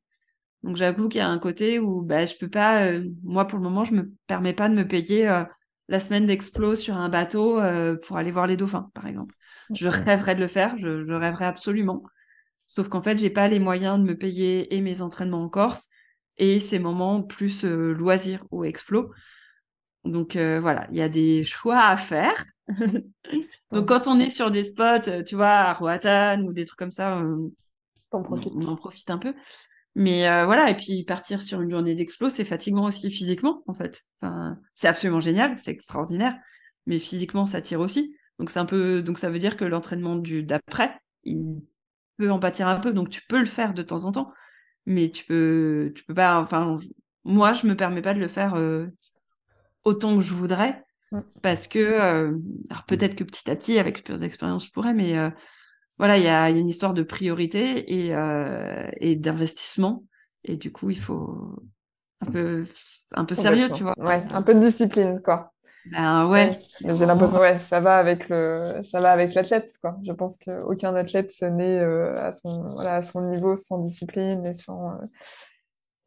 Donc j'avoue qu'il y a un côté où bah, je peux pas, euh, moi pour le moment, je me permets pas de me payer la semaine d'explo sur un bateau euh, pour aller voir les dauphins, par exemple. Je rêverais de le faire, je, rêverais absolument. Sauf qu'en fait, j'ai pas les moyens de me payer et mes entraînements en Corse et ces moments plus euh, loisirs ou explo. Donc euh, voilà, il y a des choix à faire. Donc quand on est sur des spots, tu vois, à Roatan ou des trucs comme ça, on, on en profite un peu. Mais euh, voilà, et puis partir sur une journée d'explo, c'est fatigant aussi physiquement, en fait. Enfin, c'est absolument génial, c'est extraordinaire, mais physiquement, ça tire aussi. Donc c'est un peu, donc ça veut dire que l'entraînement du d'après, il peut en pâtir un peu. Donc tu peux le faire de temps en temps, mais tu peux, tu peux pas. Enfin, moi, je me permets pas de le faire euh, autant que je voudrais, parce que, euh, alors peut-être que petit à petit, avec plus d'expérience, je pourrais, mais voilà, il y a, une histoire de priorité et, euh, et d'investissement. Et du coup, il faut un peu, un peu sérieux, tu vois. Ouais, un peu de discipline, quoi. Ben ouais. J'ai l'impression, ouais, ça va avec le, ça va avec l'athlète, quoi. Je pense qu'aucun athlète n'est euh, à son, voilà, à son niveau sans discipline et sans, euh,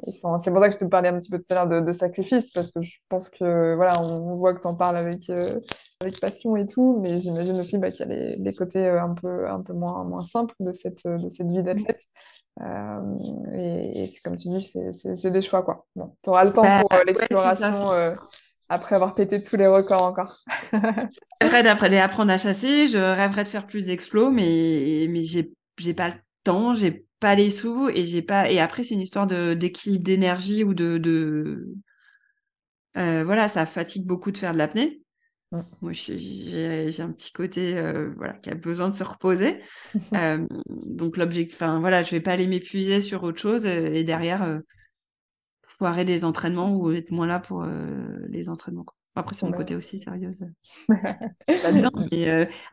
c'est pour ça que je te parlais un petit peu tout à l'heure de, de, sacrifice, parce que je pense que voilà, on voit que tu en parles avec, euh, avec passion et tout, mais j'imagine aussi bah, qu'il y a les, les, côtés euh, un peu, un peu moins, moins simples de cette, de cette vie d'athlète. Euh, et, et comme tu dis, c'est des choix. Quoi. Bon, tu auras le temps bah, pour l'exploration après avoir pété tous les records encore. je rêverais d'apprendre à chasser, je rêverais de faire plus d'explos, mais, mais j'ai pas le temps, j'ai pas les sous et j'ai pas et après c'est une histoire de d'équilibre d'énergie ou de, de... Euh, voilà ça fatigue beaucoup de faire de l'apnée mmh. moi j'ai un petit côté euh, voilà qui a besoin de se reposer euh, donc l'objectif enfin voilà je vais pas aller m'épuiser sur autre chose et derrière foirer des entraînements ou être moins là pour les entraînements après, c'est mon côté aussi sérieuse.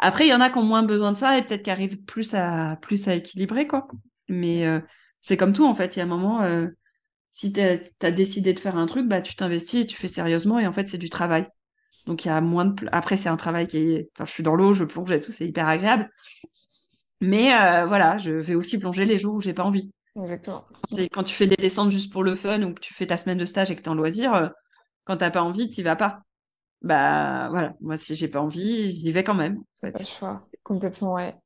après, il y en a qui ont moins besoin de ça et peut-être qui arrivent plus à, plus à équilibrer, quoi. Mais euh, c'est comme tout, en fait. Il y a un moment, euh, si tu as, décidé de faire un truc, bah, tu t'investis et tu fais sérieusement. Et en fait, c'est du travail. Donc, il y a moins de. Après, c'est un travail qui est. Enfin, je suis dans l'eau, je plonge et tout, c'est hyper agréable. Mais euh, voilà, je vais aussi plonger les jours où j'ai pas envie. Exactement. Quand, tu fais des descentes juste pour le fun ou que tu fais ta semaine de stage et que tu en loisir, quand t'as pas envie, tu vas pas. Bah voilà, moi si j'ai pas envie, j'y vais quand même. Pas le choix, complètement, ouais.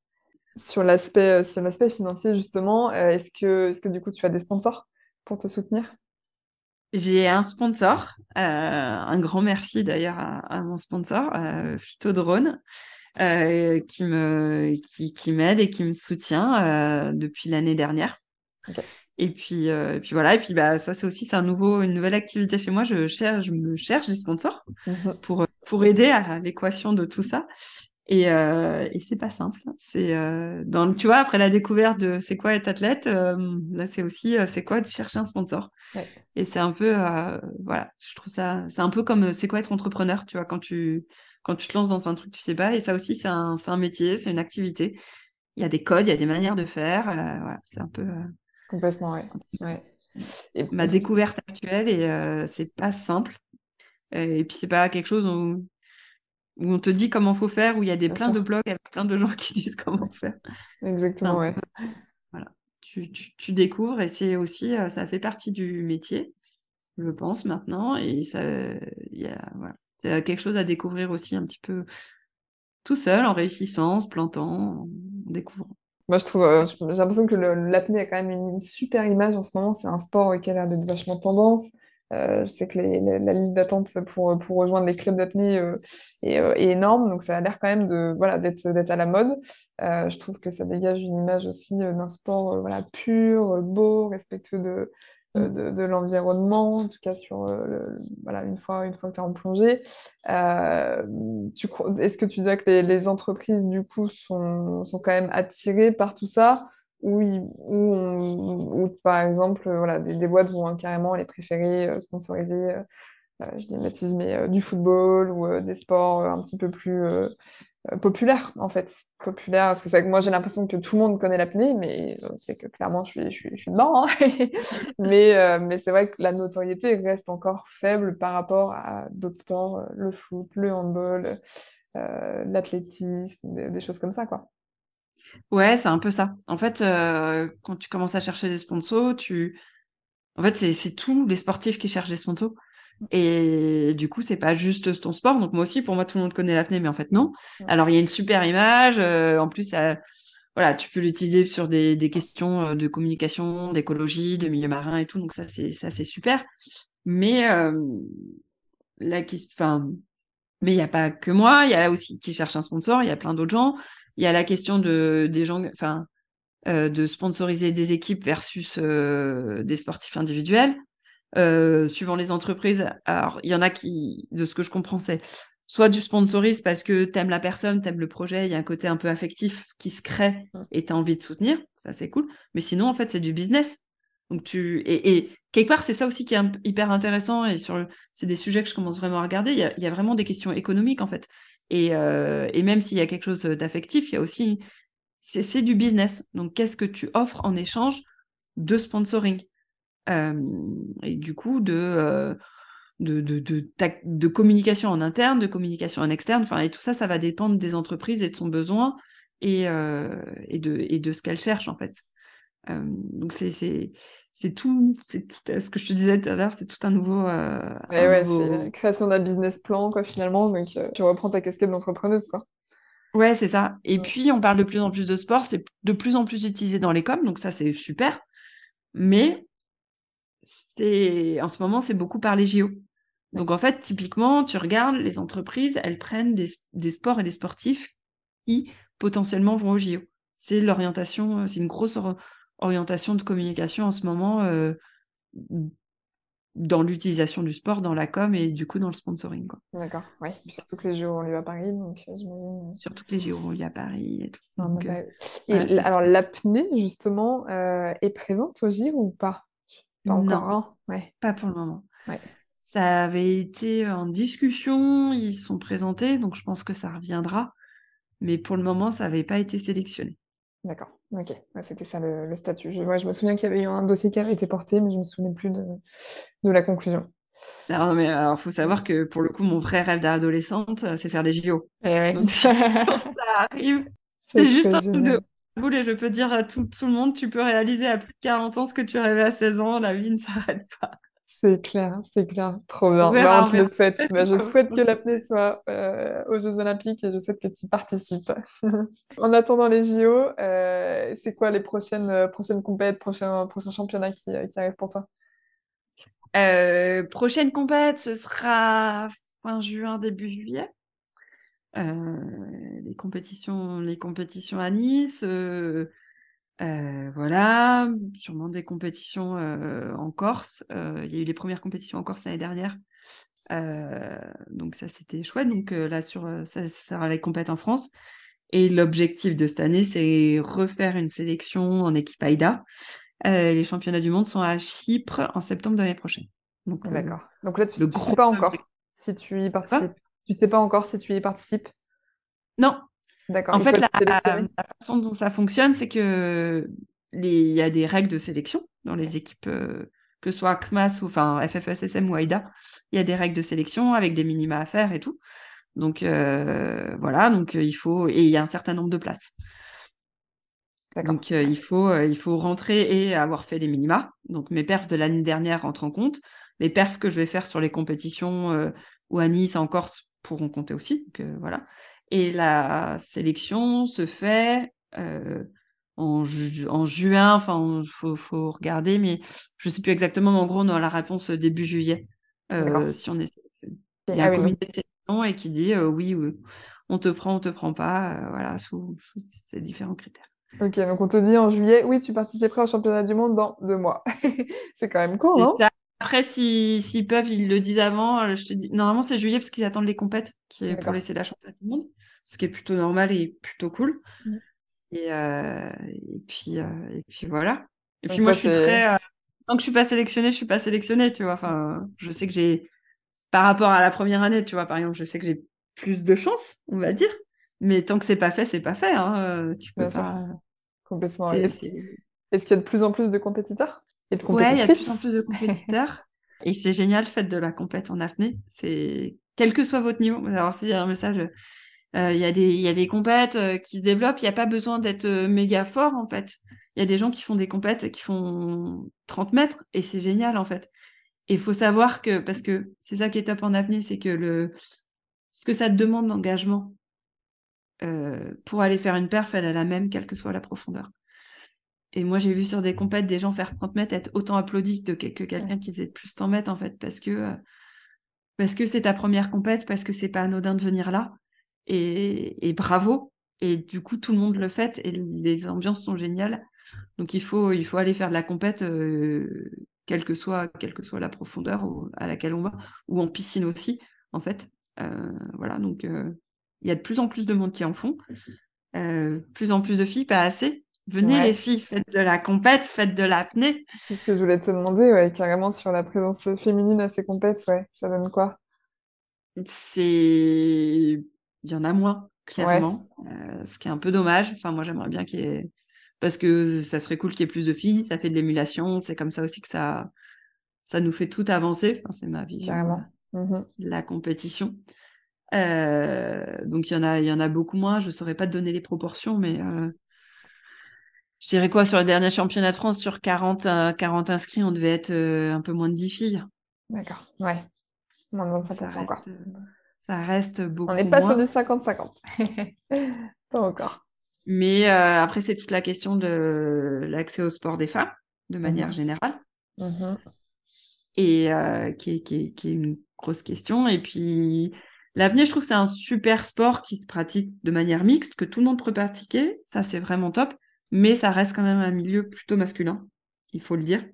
Sur l'aspect, euh, sur l'aspect financier, justement, euh, est-ce que, est-ce que du coup tu as des sponsors pour te soutenir? J'ai un sponsor, euh, un grand merci d'ailleurs à, mon sponsor, euh, Phyto Drone, qui, me, qui, qui m'aide et qui me soutient depuis l'année dernière. Et puis, et puis voilà, et puis bah, ça c'est aussi c'est un nouveau, une nouvelle activité chez moi. Je cherche, je me cherche des sponsors mmh pour, pour aider à l'équation de tout ça. Et, euh, et c'est pas simple. C'est euh, dans, tu vois, après la découverte de c'est quoi être athlète, euh, là c'est aussi euh, c'est quoi de chercher un sponsor. Ouais. Et c'est un peu, euh, voilà, je trouve ça, c'est un peu comme c'est quoi être entrepreneur, tu vois, quand tu quand tu te lances dans un truc, tu sais pas. Et ça aussi, c'est un, c'est un métier, c'est une activité. Il y a des codes, il y a des manières de faire. voilà, c'est un peu. Complètement, ouais. ouais. Et ma découverte actuelle et c'est pas simple. Et puis c'est pas quelque chose où où on te dit comment faut faire, où il y a des plein de blogs avec plein de gens qui disent comment faire. Exactement, ouais. Voilà. tu, tu, découvres et c'est aussi, ça fait partie du métier, je pense maintenant, et ça, y a, voilà. c'est quelque chose à découvrir aussi un petit peu tout seul, en réussissant, en se plantant, en découvrant. Moi, je trouve, euh, j'ai l'impression que l'apnée a quand même une super image en ce moment. C'est un sport qui a l'air d'être vachement tendance. Euh, je sais que la liste d'attente pour, pour rejoindre les clubs d'apnée euh, est, énorme, donc ça a l'air quand même de voilà d'être d'être à la mode. je trouve que ça dégage une image aussi d'un sport voilà pur, beau, respectueux de de, l'environnement, en tout cas sur voilà une fois une fois que tu es en plongée. est-ce que tu dis que les, les, entreprises du coup sont, sont quand même attirées par tout ça? Ou, ou, par exemple, voilà, des, des, boîtes vont carrément les préférer euh, sponsoriser, euh, euh, je dis bêtise, mais du football ou des sports un petit peu plus populaires, en fait. Populaires, parce que c'est moi j'ai l'impression que tout le monde connaît l'apnée, mais c'est que clairement je suis, je suis, je suis dedans. Hein. mais mais c'est vrai que la notoriété reste encore faible par rapport à d'autres sports, le foot, le handball, l'athlétisme, des, des choses comme ça, quoi. Ouais, c'est un peu ça. En fait, euh, quand tu commences à chercher des sponsors, tu... En fait, c'est tous les sportifs qui cherchent des sponsors. Et du coup, c'est pas juste ton sport. Donc moi aussi, pour moi, tout le monde connaît l'apnée, mais en fait, non. Alors, il y a une super image. Euh, en plus, voilà, tu peux l'utiliser sur des, des, questions euh, de communication, d'écologie, de milieu marin et tout. Donc ça, c'est ça, c'est super. Mais la question, enfin, mais il n'y a pas que moi. Il y a aussi qui cherche un sponsor. Il y a plein d'autres gens. Il y a la question de des gens, enfin, euh, de sponsoriser des équipes versus euh, des sportifs individuels. Euh, suivant les entreprises, alors il y en a qui, de ce que je comprends, c'est soit du sponsorisme parce que t'aimes la personne, t'aimes le projet, il y a un côté un peu affectif qui se crée et t'as envie de soutenir, ça c'est cool. Mais sinon, en fait, c'est du business. Donc tu et, et quelque part, c'est ça aussi qui est hyper intéressant et sur c'est des sujets que je commence vraiment à regarder. Il y a, il y a vraiment des questions économiques en fait. Et, euh, et même s'il y a quelque chose d'affectif, il y a aussi c'est du business. Donc qu'est-ce que tu offres en échange de sponsoring? Euh, et du coup de euh, de, de, de, communication en interne, de communication en externe, enfin, et tout ça, ça va dépendre des entreprises et de son besoin et, et, de, et de ce qu'elles cherchent, en fait. Donc, c'est, c'est tout, c'est tout ce que je te disais tout à l'heure, c'est tout un nouveau. Euh, ouais, c'est la création d'un business plan, quoi, finalement. Donc, euh, tu reprends ta casquette d'entrepreneuse, quoi. Ouais, c'est ça. Et puis, on parle de plus en plus de sport, c'est de plus en plus utilisé dans les coms, donc ça, c'est super. Mais c'est en ce moment, c'est beaucoup par les JO. Donc, en fait, typiquement, tu regardes, les entreprises, elles prennent des, des sports et des sportifs qui potentiellement vont aux JO. C'est l'orientation, euh, c'est une grosse orientation de communication en ce moment euh, dans l'utilisation du sport, dans la com et du coup dans le sponsoring. D'accord, oui. Surtout que les Jeux ont lieu à Paris, donc euh, j'imagine. Euh, Surtout que les Jeux ont lieu à Paris et tout. Donc, et alors l'apnée, justement, est présente au JO ou pas? Pas encore, hein ouais. Pas pour le moment. Ça avait été en discussion, ils sont présentés, donc je pense que ça reviendra. Mais pour le moment, ça n'avait pas été sélectionné. D'accord, ok. C'était ça le, statut. Je, je me souviens qu'il y avait eu un dossier qui avait été porté, mais je ne me souviens plus de, de la conclusion. Non, mais alors, faut savoir que pour le coup, mon vrai rêve d'adolescente, euh, c'est faire des JO. Et Donc, ça arrive, c'est juste un truc de boule et je peux dire à tout, tout, le monde, tu peux réaliser à plus de 40 ans ce que tu rêvais à 16 ans, la vie ne s'arrête pas. C'est clair, c'est clair. Trop bien. Bah, on, le souhaite. Bah, je souhaite que l'apnée soit euh, aux Jeux Olympiques et je souhaite que tu y participes. en attendant les JO, euh, c'est quoi les prochaines, euh, prochaines compètes, prochains, prochains championnats qui, qui arrivent pour toi? Prochaine compète, ce sera fin juin, début juillet. les compétitions, les compétitions à Nice. Euh, voilà, sûrement des compétitions euh, en Corse. Euh, il y a eu les premières compétitions en Corse l'année dernière. donc ça, c'était chouette. Donc là, sur, ça, ça sera les compétitions en France. Et l'objectif de cette année, c'est refaire une sélection en équipe AIDA. les championnats du monde sont à Chypre en septembre de l'année prochaine. D'accord. Donc là, tu ne sais pas encore si tu y participes. Tu sais pas encore si tu y participes? Non, en fait, la, façon dont ça fonctionne, c'est que il y a des règles de sélection dans les équipes, euh, que ce soit CMAS ou enfin FFSSM ou AIDA. Il y a des règles de sélection avec des minima à faire et tout. Donc euh, voilà, donc euh, il faut et il y a un certain nombre de places. Donc, il, faut, il faut rentrer et avoir fait les minima. Donc, mes perfs de l'année dernière rentrent en compte. Les perfs que je vais faire sur les compétitions ou à Nice, en Corse, pourront compter aussi. Donc, voilà. Et la sélection se fait en, en, juin. Enfin, il faut, faut, regarder, mais je ne sais plus exactement. Mais en gros, on a la réponse début juillet. si on est Il y a un ah comité de sélection et qui dit oui, oui, on te prend, on te prend pas. voilà, sous ces différents critères. Ok, donc on te dit en juillet, oui, tu participeras au championnat du monde dans deux mois. c'est quand même court, non Après, s'ils si, peuvent, ils le disent avant. Euh, je te dis, normalement, c'est juillet parce qu'ils attendent les compètes qui est pour laisser la championnat du monde, ce qui est plutôt normal et plutôt cool. Et, euh, et, puis, euh, et puis voilà. Et puis moi, je suis très. tant que je suis pas sélectionnée, je suis pas sélectionnée, tu vois. Enfin, je sais que j'ai, par rapport à la première année, tu vois, par exemple, je sais que j'ai plus de chance, on va dire. Mais tant que c'est pas fait, c'est pas fait. Hein. Tu peux pas. Complètement. Est-ce qu'il y a de plus en plus de compétiteurs? Et de Ouais, il y a de plus en plus de compétiteurs. et c'est génial, faites de la compète en apnée. C'est quel que soit votre niveau. Alors s'il y a un message, euh, il y a des il y a des compètes euh, qui se développent. Il n'y a pas besoin d'être euh, méga fort en fait. Il y a des gens qui font des compètes qui font 30 mètres et c'est génial en fait. Et il faut savoir que parce que c'est ça qui est top en apnée, c'est que le ce que ça te demande d'engagement euh, pour aller faire une perf, elle est la même, quelle que soit la profondeur. Et moi, j'ai vu sur des compètes des gens faire 30 mètres être autant applaudis que, quelqu'un qui faisait plus 100 mètres, en fait, parce que euh, parce que c'est ta première compète, parce que c'est pas anodin de venir là. Et, bravo. Et du coup, tout le monde le fait et les ambiances sont géniales. Donc, il faut, il faut aller faire de la compète, euh, quelle, que soit, quelle que soit la profondeur à laquelle on va, ou en piscine aussi, en fait. voilà, donc il y a de plus en plus de monde qui en font. Euh, plus en plus de filles, pas assez. Venez les filles, faites de la compète, faites de l'apnée. C'est ce que je voulais te demander, ouais, carrément sur la présence féminine à ces compètes, ouais, ça donne quoi? C'est, il y en a moins, clairement, euh, ce qui est un peu dommage. Enfin, moi, j'aimerais bien qu'il y ait, parce que ça serait cool qu'il y ait plus de filles, ça fait de l'émulation, c'est comme ça aussi que ça, ça nous fait tout avancer. Enfin, c'est ma vision euh, mmh la compétition. Euh, donc il y en a, il y en a beaucoup moins. Je saurais pas te donner les proportions, mais euh, je dirais quoi sur le dernier championnat de France sur 40, 40 euh, inscrits, on devait être un peu moins de 10 filles. D'accord, ouais. Moins de 25% encore. ça reste beaucoup. On n'est pas sur du 50-50. pas encore. Mais après, c'est toute la question de l'accès au sport des femmes, de manière mmh générale. Mmh Et qui, qui, qui est une grosse question. Et puis, L'avenir, je trouve que c'est un super sport qui se pratique de manière mixte, que tout le monde peut pratiquer. Ça, c'est vraiment top. Mais ça reste quand même un milieu plutôt masculin, il faut le dire.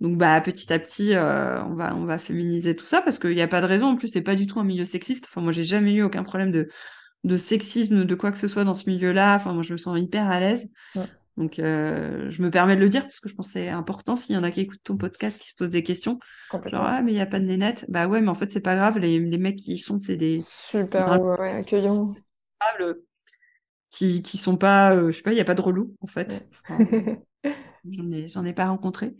Donc, bah, petit à petit, euh, on, va, on va féminiser tout ça parce qu'il n'y a pas de raison. En plus, c'est pas du tout un milieu sexiste. Enfin, moi, j'ai jamais eu aucun problème de, de sexisme, de quoi que ce soit dans ce milieu-là. Enfin, moi, je me sens hyper à l'aise. Donc, euh, je me permets de le dire parce que je pense que c'est important s'il y en a qui écoutent ton podcast, qui se posent des questions. Genre, ah, mais il n'y a pas de nénette. Bah ouais, mais en fait, c'est pas grave. Les, les mecs qui y sont, c'est des. Super, ouais, accueillants. Qui, qui sont pas. Euh, je sais pas, il n'y a pas de relou, en fait. j'en ai, j'en ai pas rencontré.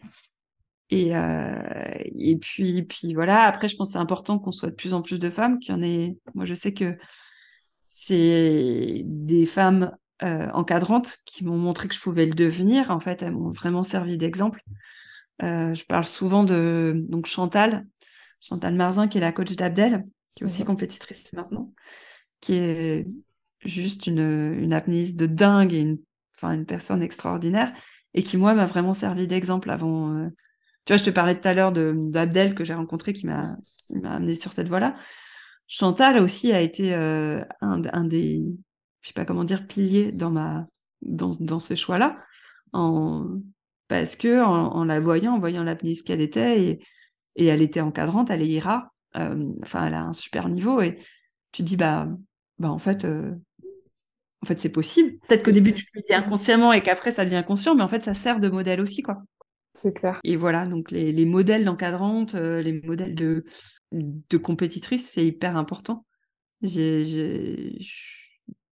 Et, euh, et puis, puis voilà. Après, je pense que c'est important qu'on soit de plus en plus de femmes, qu'il y en ait. Moi, je sais que c'est des femmes euh, encadrantes qui m'ont montré que je pouvais le devenir. En fait, elles m'ont vraiment servi d'exemple. Euh, je parle souvent de donc Chantal, Chantal Marzin, qui est la coach d'Abdel, qui est aussi compétitrice maintenant, qui est juste une, une de dingue et une, enfin, une personne extraordinaire, et qui, moi, m'a vraiment servi d'exemple avant. Euh, tu vois, je te parlais tout à l'heure d'Abdel que j'ai rencontré, qui m'a amené sur cette voie-là. Chantal aussi a été un, un, des, je sais pas comment dire, pilier dans ma dans, dans ce choix-là, parce que en, la voyant, en voyant l'apnée ce qu'elle était et, et elle était encadrante, elle est IRA, euh, enfin elle a un super niveau et tu dis bah bah en fait euh, en fait c'est possible. Peut-être qu'au début tu le dis inconsciemment et qu'après ça devient conscient, mais en fait ça sert de modèle aussi quoi. C'est clair. Et voilà, donc les, les modèles d'encadrante, euh, les modèles de, de compétitrice, c'est hyper important. J'ai,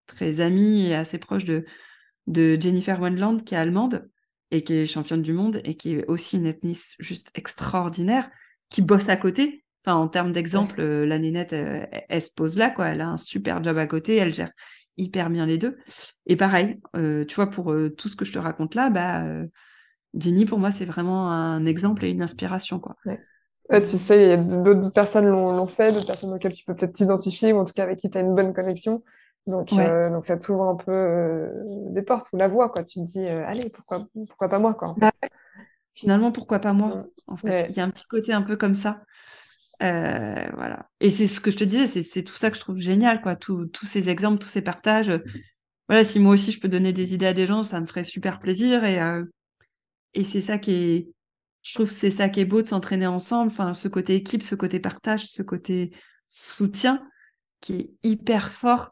très amie et assez proche de, de Jennifer Wendland, qui est allemande et qui est championne du monde et qui est aussi une ethniste juste extraordinaire, qui bosse à côté. Enfin, en termes d'exemple, euh, la nénette, euh, elle, se pose là, quoi. Elle a un super job à côté, elle gère hyper bien les deux. Et pareil, tu vois, pour tout ce que je te raconte là, bah, Jenny, pour moi, c'est vraiment un exemple et une inspiration, quoi. tu sais, d'autres personnes l'ont fait, d'autres personnes auxquelles tu peux peut-être t'identifier, ou en tout cas avec qui tu as une bonne connexion. Donc, donc ça t'ouvre un peu des portes ou la voie, quoi. Tu te dis, allez, pourquoi, pourquoi pas moi, quoi. Bah, finalement, pourquoi pas moi mm. En fait, il y a un petit côté un peu comme ça. Euh, voilà. Et c'est ce que je te disais, c'est tout ça que je trouve génial, quoi. Tous ces exemples, tous ces partages. Voilà, si moi aussi je peux donner des idées à des gens, ça me ferait super plaisir. Et, euh, et c'est ça qui est, je trouve, c'est ça qui est beau de s'entraîner ensemble. Enfin, ce côté équipe, ce côté partage, ce côté soutien qui est hyper fort.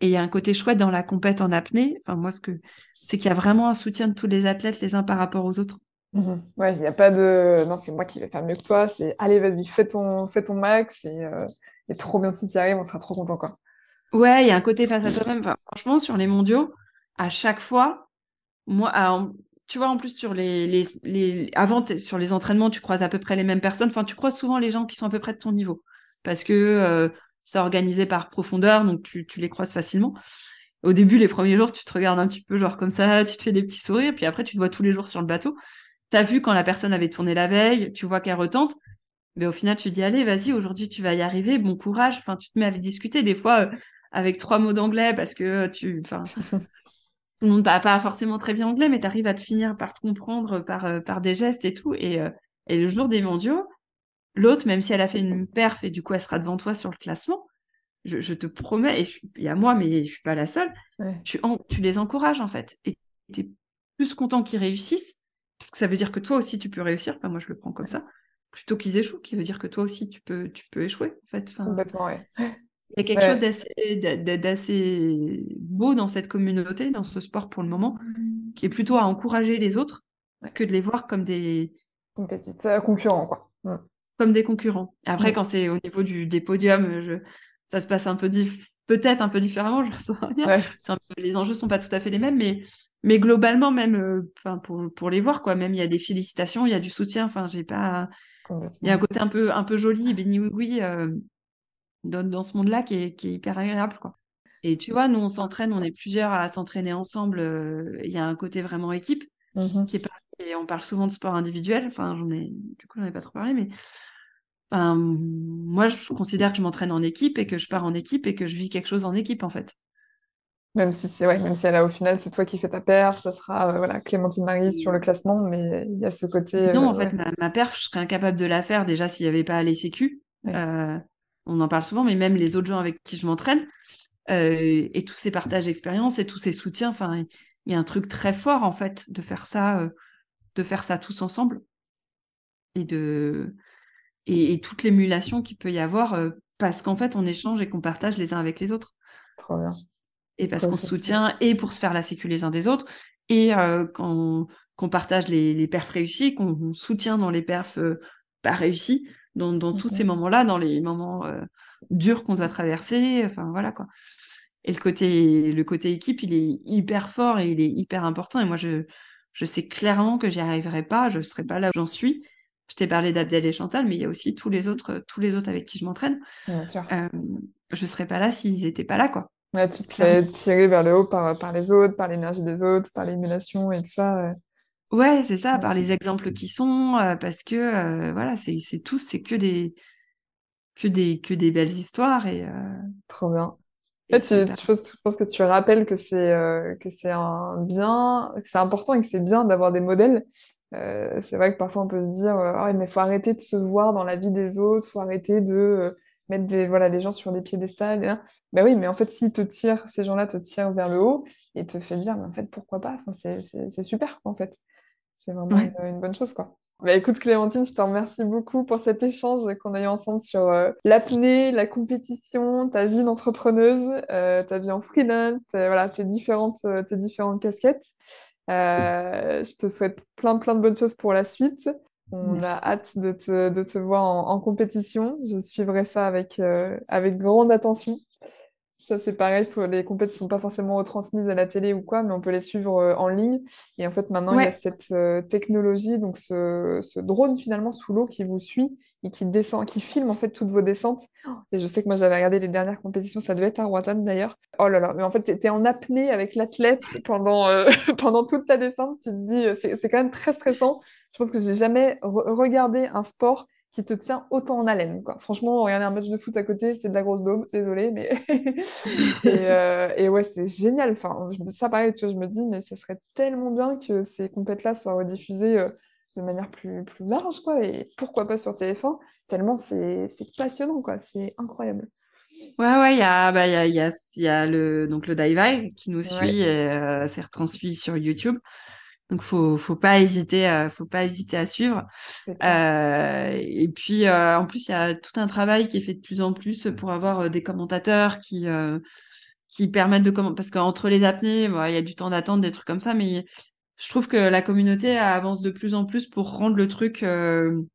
Et il y a un côté chouette dans la compète en apnée. Enfin, moi, ce que c'est qu'il y a vraiment un soutien de tous les athlètes les uns par rapport aux autres. Mhm. Ouais, il n'y a pas de non, c'est moi qui vais faire mieux que toi. C'est allez, vas-y, fais ton, fais ton max et, euh, et trop bien si tu y arrives, on sera trop content quoi. Ouais, il y a un côté face à toi-même. franchement, sur les mondiaux, à chaque fois, moi, tu vois, en plus sur les, les, les avant sur les entraînements, tu croises à peu près les mêmes personnes. Enfin, tu croises souvent les gens qui sont à peu près de ton niveau parce que euh, c'est organisé par profondeur, donc tu, tu les croises facilement. Au début, les premiers jours, tu te regardes un petit peu genre comme ça, tu te fais des petits sourires, puis après, tu te vois tous les jours sur le bateau tu as vu quand la personne avait tourné la veille, tu vois qu'elle retente, mais au final, tu dis, allez, vas-y, aujourd'hui, tu vas y arriver, bon courage. Enfin, tu te mets à discuter des fois euh, avec trois mots d'anglais parce que tu. Enfin, tout le monde parle pas forcément très bien anglais, mais tu arrives à te finir par te comprendre par, euh, par des gestes et tout. Et, euh, et le jour des mondiaux, l'autre, même si elle a fait une perf et du coup, elle sera devant toi sur le classement, je, te promets, et il y a moi, mais je suis pas la seule, tu, tu les encourages en fait. Et tu es plus content qu'ils réussissent parce que ça veut dire que toi aussi tu peux réussir. moi je le prends comme ça. Plutôt qu'ils échouent, qui veut dire que toi aussi tu peux, tu peux échouer. En fait. Complètement, ouais. Il y a quelque chose d'assez beau dans cette communauté, dans ce sport pour le moment, qui est plutôt à encourager les autres que de les voir comme des compétiteurs, concurrents, quoi. Mm. Comme des concurrents. Et après, mm. quand c'est au niveau du, des podiums, je... ça se passe un peu peut-être un peu différemment, je ressens rien. les enjeux sont pas tout à fait les mêmes, mais mais globalement même euh, pour, pour les voir quoi même il y a des félicitations il y a du soutien. Enfin j'ai pas il y a un côté un peu un peu joli béni oui oui euh, dans, dans, ce monde là qui est, qui est hyper agréable quoi. Et tu vois nous on s'entraîne on est plusieurs à s'entraîner ensemble euh, il y a un côté vraiment équipe mmh qui est pas et on parle souvent de sport individuel. Enfin j'en ai du coup j'en ai pas trop parlé mais moi je considère que je m'entraîne en équipe et que je pars en équipe et que je vis quelque chose en équipe en fait même si c'est ouais, même si a au final c'est toi qui fais ta perf, ça sera euh, voilà Clémentine Marie sur le classement, mais il y a ce côté. Non, euh, en fait ma, ma, perf, je serais incapable de la faire déjà s'il n'y avait pas les sécu. Euh, on en parle souvent, mais même les autres gens avec qui je m'entraîne et tous ces partages d'expérience et tous ces soutiens, enfin il y a un truc très fort en fait de faire ça, de faire ça tous ensemble et de et, et toute l'émulation qu'il peut y avoir parce qu'en fait on échange et qu'on partage les uns avec les autres. Trop bien et parce qu'on se soutient et pour se faire la sécu les uns des autres et euh, qu'on partage les, les perfs réussis, qu'on soutient dans les perfs euh, pas réussis, dans, dans tous ces moments-là, dans les moments euh, durs qu'on doit traverser, enfin voilà quoi. Et le côté, le côté équipe, il est hyper fort et il est hyper important. Et moi, je, je sais clairement que j'y arriverai pas, je serai pas là où j'en suis. Je t'ai parlé d'Abdel et Chantal, mais il y a aussi tous les autres, tous les autres avec qui je m'entraîne. Bien sûr. Euh, je serais pas là s'ils étaient pas là, quoi. Ouais, tu te fais tirer vers le haut par, par les autres, par l'énergie des autres, par l'émulation et tout ça. Ouais, c'est ça, par les exemples qui sont, euh, parce que euh, voilà, c'est tout, c'est que des, que, des, que des belles histoires. Et, euh, Trop bien. En fait, tu, je, pense, que tu rappelles que c'est que c'est un bien, que c'est important et que c'est bien d'avoir des modèles. C'est vrai que parfois on peut se dire, oh, mais il faut arrêter de se voir dans la vie des autres, il faut arrêter de mettre des, voilà, des gens sur des piédestals. Ben oui, mais en fait, s'ils te tirent, ces gens-là te tirent vers le haut et te fait dire, mais en fait, pourquoi pas? Enfin, C'est super, en fait. C'est vraiment une, bonne chose, quoi. Bah, écoute, Clémentine, je te remercie beaucoup pour cet échange qu'on a eu ensemble sur euh, l'apnée, la compétition, ta vie d'entrepreneuse, euh, ta vie en freelance, voilà, tes différentes, euh, tes différentes casquettes. Je te souhaite plein, plein de bonnes choses pour la suite. On a hâte de te, de te voir en, compétition. Je suivrai ça avec, euh, avec grande attention. Ça, c'est pareil, les compétitions ne sont pas forcément retransmises à la télé ou quoi, mais on peut les suivre euh, en ligne. Et en fait, maintenant, il y a cette euh, technologie, donc ce, drone finalement sous l'eau qui vous suit et qui descend, qui filme en fait toutes vos descentes. Et je sais que moi, j'avais regardé les dernières compétitions, ça devait être à Roatan d'ailleurs. Oh là là, mais en fait, tu es en apnée avec l'athlète pendant, euh, pendant toute la descente. Tu te dis, c'est quand même très stressant. Je pense que j'ai jamais regardé un sport qui te tient autant en haleine. Quoi. Franchement, regarder un match de foot à côté, c'est de la grosse daube, désolé, mais. Euh, et, ouais, c'est génial. Enfin, ça, pareil, tu vois, je me dis, mais ce serait tellement bien que ces compètes-là soient rediffusées euh, de manière plus, plus large, quoi. Et pourquoi pas sur TF1 Tellement c'est passionnant, quoi. C'est incroyable. Ouais, ouais, il y a, bah, y a, y a, y a le, donc le Dive qui nous suit et euh, c'est retransmis sur YouTube. Donc faut faut pas hésiter, à, faut pas hésiter à suivre. Euh, et puis euh, en plus il y a tout un travail qui est fait de plus en plus pour avoir euh, des commentateurs qui qui permettent de comment parce qu'entre les apnées, il y a du temps d'attente, des trucs comme ça, mais je trouve que la communauté avance de plus en plus pour rendre le truc je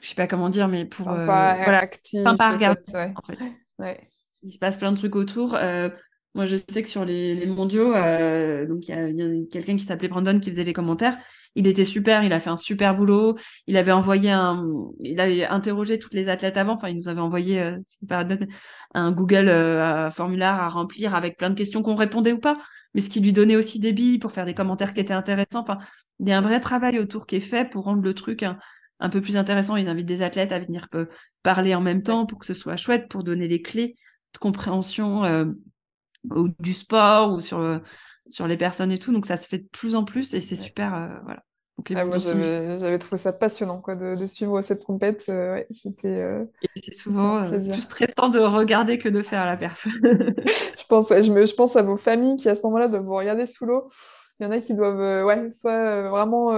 sais pas comment dire, mais pour sympa, voilà, actif, sympa à regarder. En fait. ouais. Il se passe plein de trucs autour. Moi, je sais que sur les, les mondiaux, euh, donc il y a, a quelqu'un qui s'appelait Brandon qui faisait les commentaires. Il était super, il a fait un super boulot. Il avait envoyé un, il a interrogé toutes les athlètes avant. Enfin, il nous avait envoyé euh, un Google euh, formulaire à remplir avec plein de questions qu'on répondait ou pas, mais ce qui lui donnait aussi des billes pour faire des commentaires qui étaient intéressants. Enfin, il y a un vrai travail autour qui est fait pour rendre le truc un, un peu plus intéressant. Ils invitent des athlètes à venir parler en même temps pour que ce soit chouette, pour donner les clés de compréhension euh, ou du sport ou sur, sur les personnes et tout. Donc ça se fait de plus en plus et c'est super. Euh, voilà. Ah, moi, j'avais trouvé ça passionnant quoi, de, de suivre cette compète. Euh, c'était. Euh, c'est souvent plus stressant de regarder que de faire la perf. je, pense, je, me, je pense à vos familles qui, à ce moment-là, doivent vous regarder sous l'eau. Il y en a qui doivent, ouais, soit vraiment,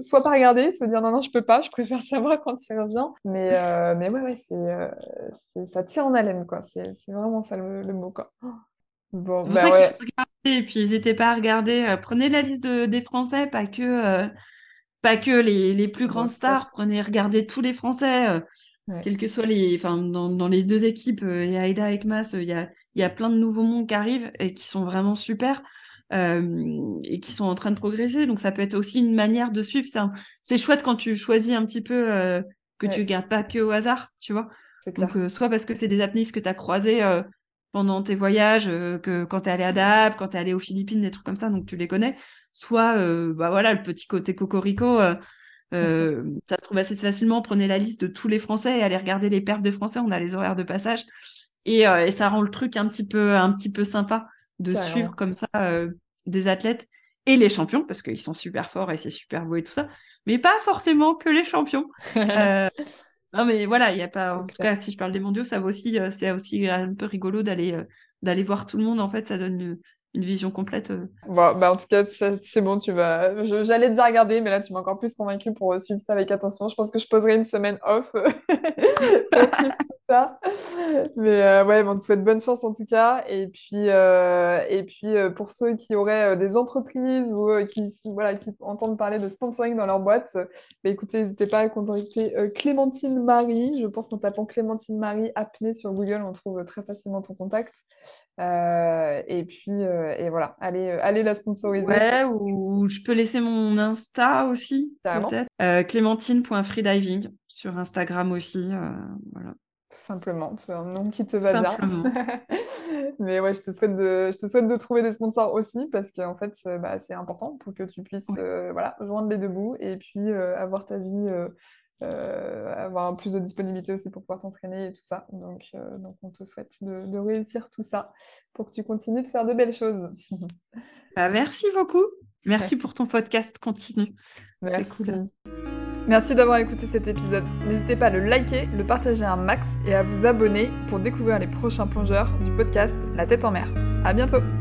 soit pas regarder, se dire non, non, je peux pas, je préfère savoir quand il revient. Mais, mais ouais, ouais, c'est, ça tire en haleine, quoi. C'est, vraiment ça le, le mot, quoi. Bon, c'est pour bah ça qu'il faut regarder. Et puis, n'hésitez pas à regarder. Euh, prenez la liste de, des Français, pas que, euh, pas que les, les plus grandes stars. Prenez, regardez tous les Français, euh, quels que soient les. Enfin, dans, dans les deux équipes, et Aïda et Mas, il y a, y a plein de nouveaux mondes qui arrivent et qui sont vraiment super. et qui sont en train de progresser. Donc, ça peut être aussi une manière de suivre. C'est chouette quand tu choisis un petit peu que tu gardes pas que au hasard, tu vois. Donc, soit parce que c'est des apnéistes que tu as croisés pendant tes voyages, euh, que quand tu es allé à Dab, quand tu es allé aux Philippines, des trucs comme ça, donc tu les connais. Soit, euh, bah voilà, le petit côté cocorico, euh, ça se trouve assez facilement. Prenez la liste de tous les Français et allez regarder les pertes des Français. On a les horaires de passage et, et, ça rend le truc un petit peu, un petit peu sympa de suivre comme ça des athlètes et les champions parce qu'ils sont super forts et c'est super beau et tout ça, mais pas forcément que les champions. Non, mais voilà, il y a pas. En tout cas, si je parle des mondiaux, ça va aussi, euh, c'est aussi un peu rigolo d'aller euh, d'aller voir tout le monde. En fait, ça donne une vision complète. Euh. Bah en tout cas, c'est bon, tu vas. J'allais déjà regarder, mais là, tu m'as encore plus convaincu pour suivre ça avec attention. Je pense que je poserai une semaine off. Mais euh, ouais, bon, on te souhaite bonne chance en tout cas. Et puis, euh, et puis pour ceux qui auraient des entreprises ou qui, voilà, qui entendent parler de sponsoring dans leur boîte, bah, écoutez, n'hésitez pas à contacter Clémentine Marie. Je pense qu'en tapant Clémentine Marie apnée sur Google, on trouve très facilement ton contact. et puis, euh, et voilà, allez, euh, allez la sponsoriser. Ouais, ou, je peux laisser mon Insta aussi, peut-être. Euh, Clémentine.freediving sur Instagram aussi. voilà. Tout simplement, c'est un nom qui te va bien. Mais ouais, je te, souhaite de, je te souhaite de trouver des sponsors aussi parce qu'en fait, bah, c'est important pour que tu puisses voilà, joindre les deux bouts et puis avoir ta vie euh, avoir plus de disponibilité aussi pour pouvoir t'entraîner et tout ça. Donc, euh, donc on te souhaite de, réussir tout ça pour que tu continues de faire de belles choses. Bah, merci beaucoup. Merci pour ton podcast continue. Merci. Cool. Merci d'avoir écouté cet épisode. N'hésitez pas à le liker, le partager un max et à vous abonner pour découvrir les prochains plongeurs du podcast La tête en mer. À bientôt!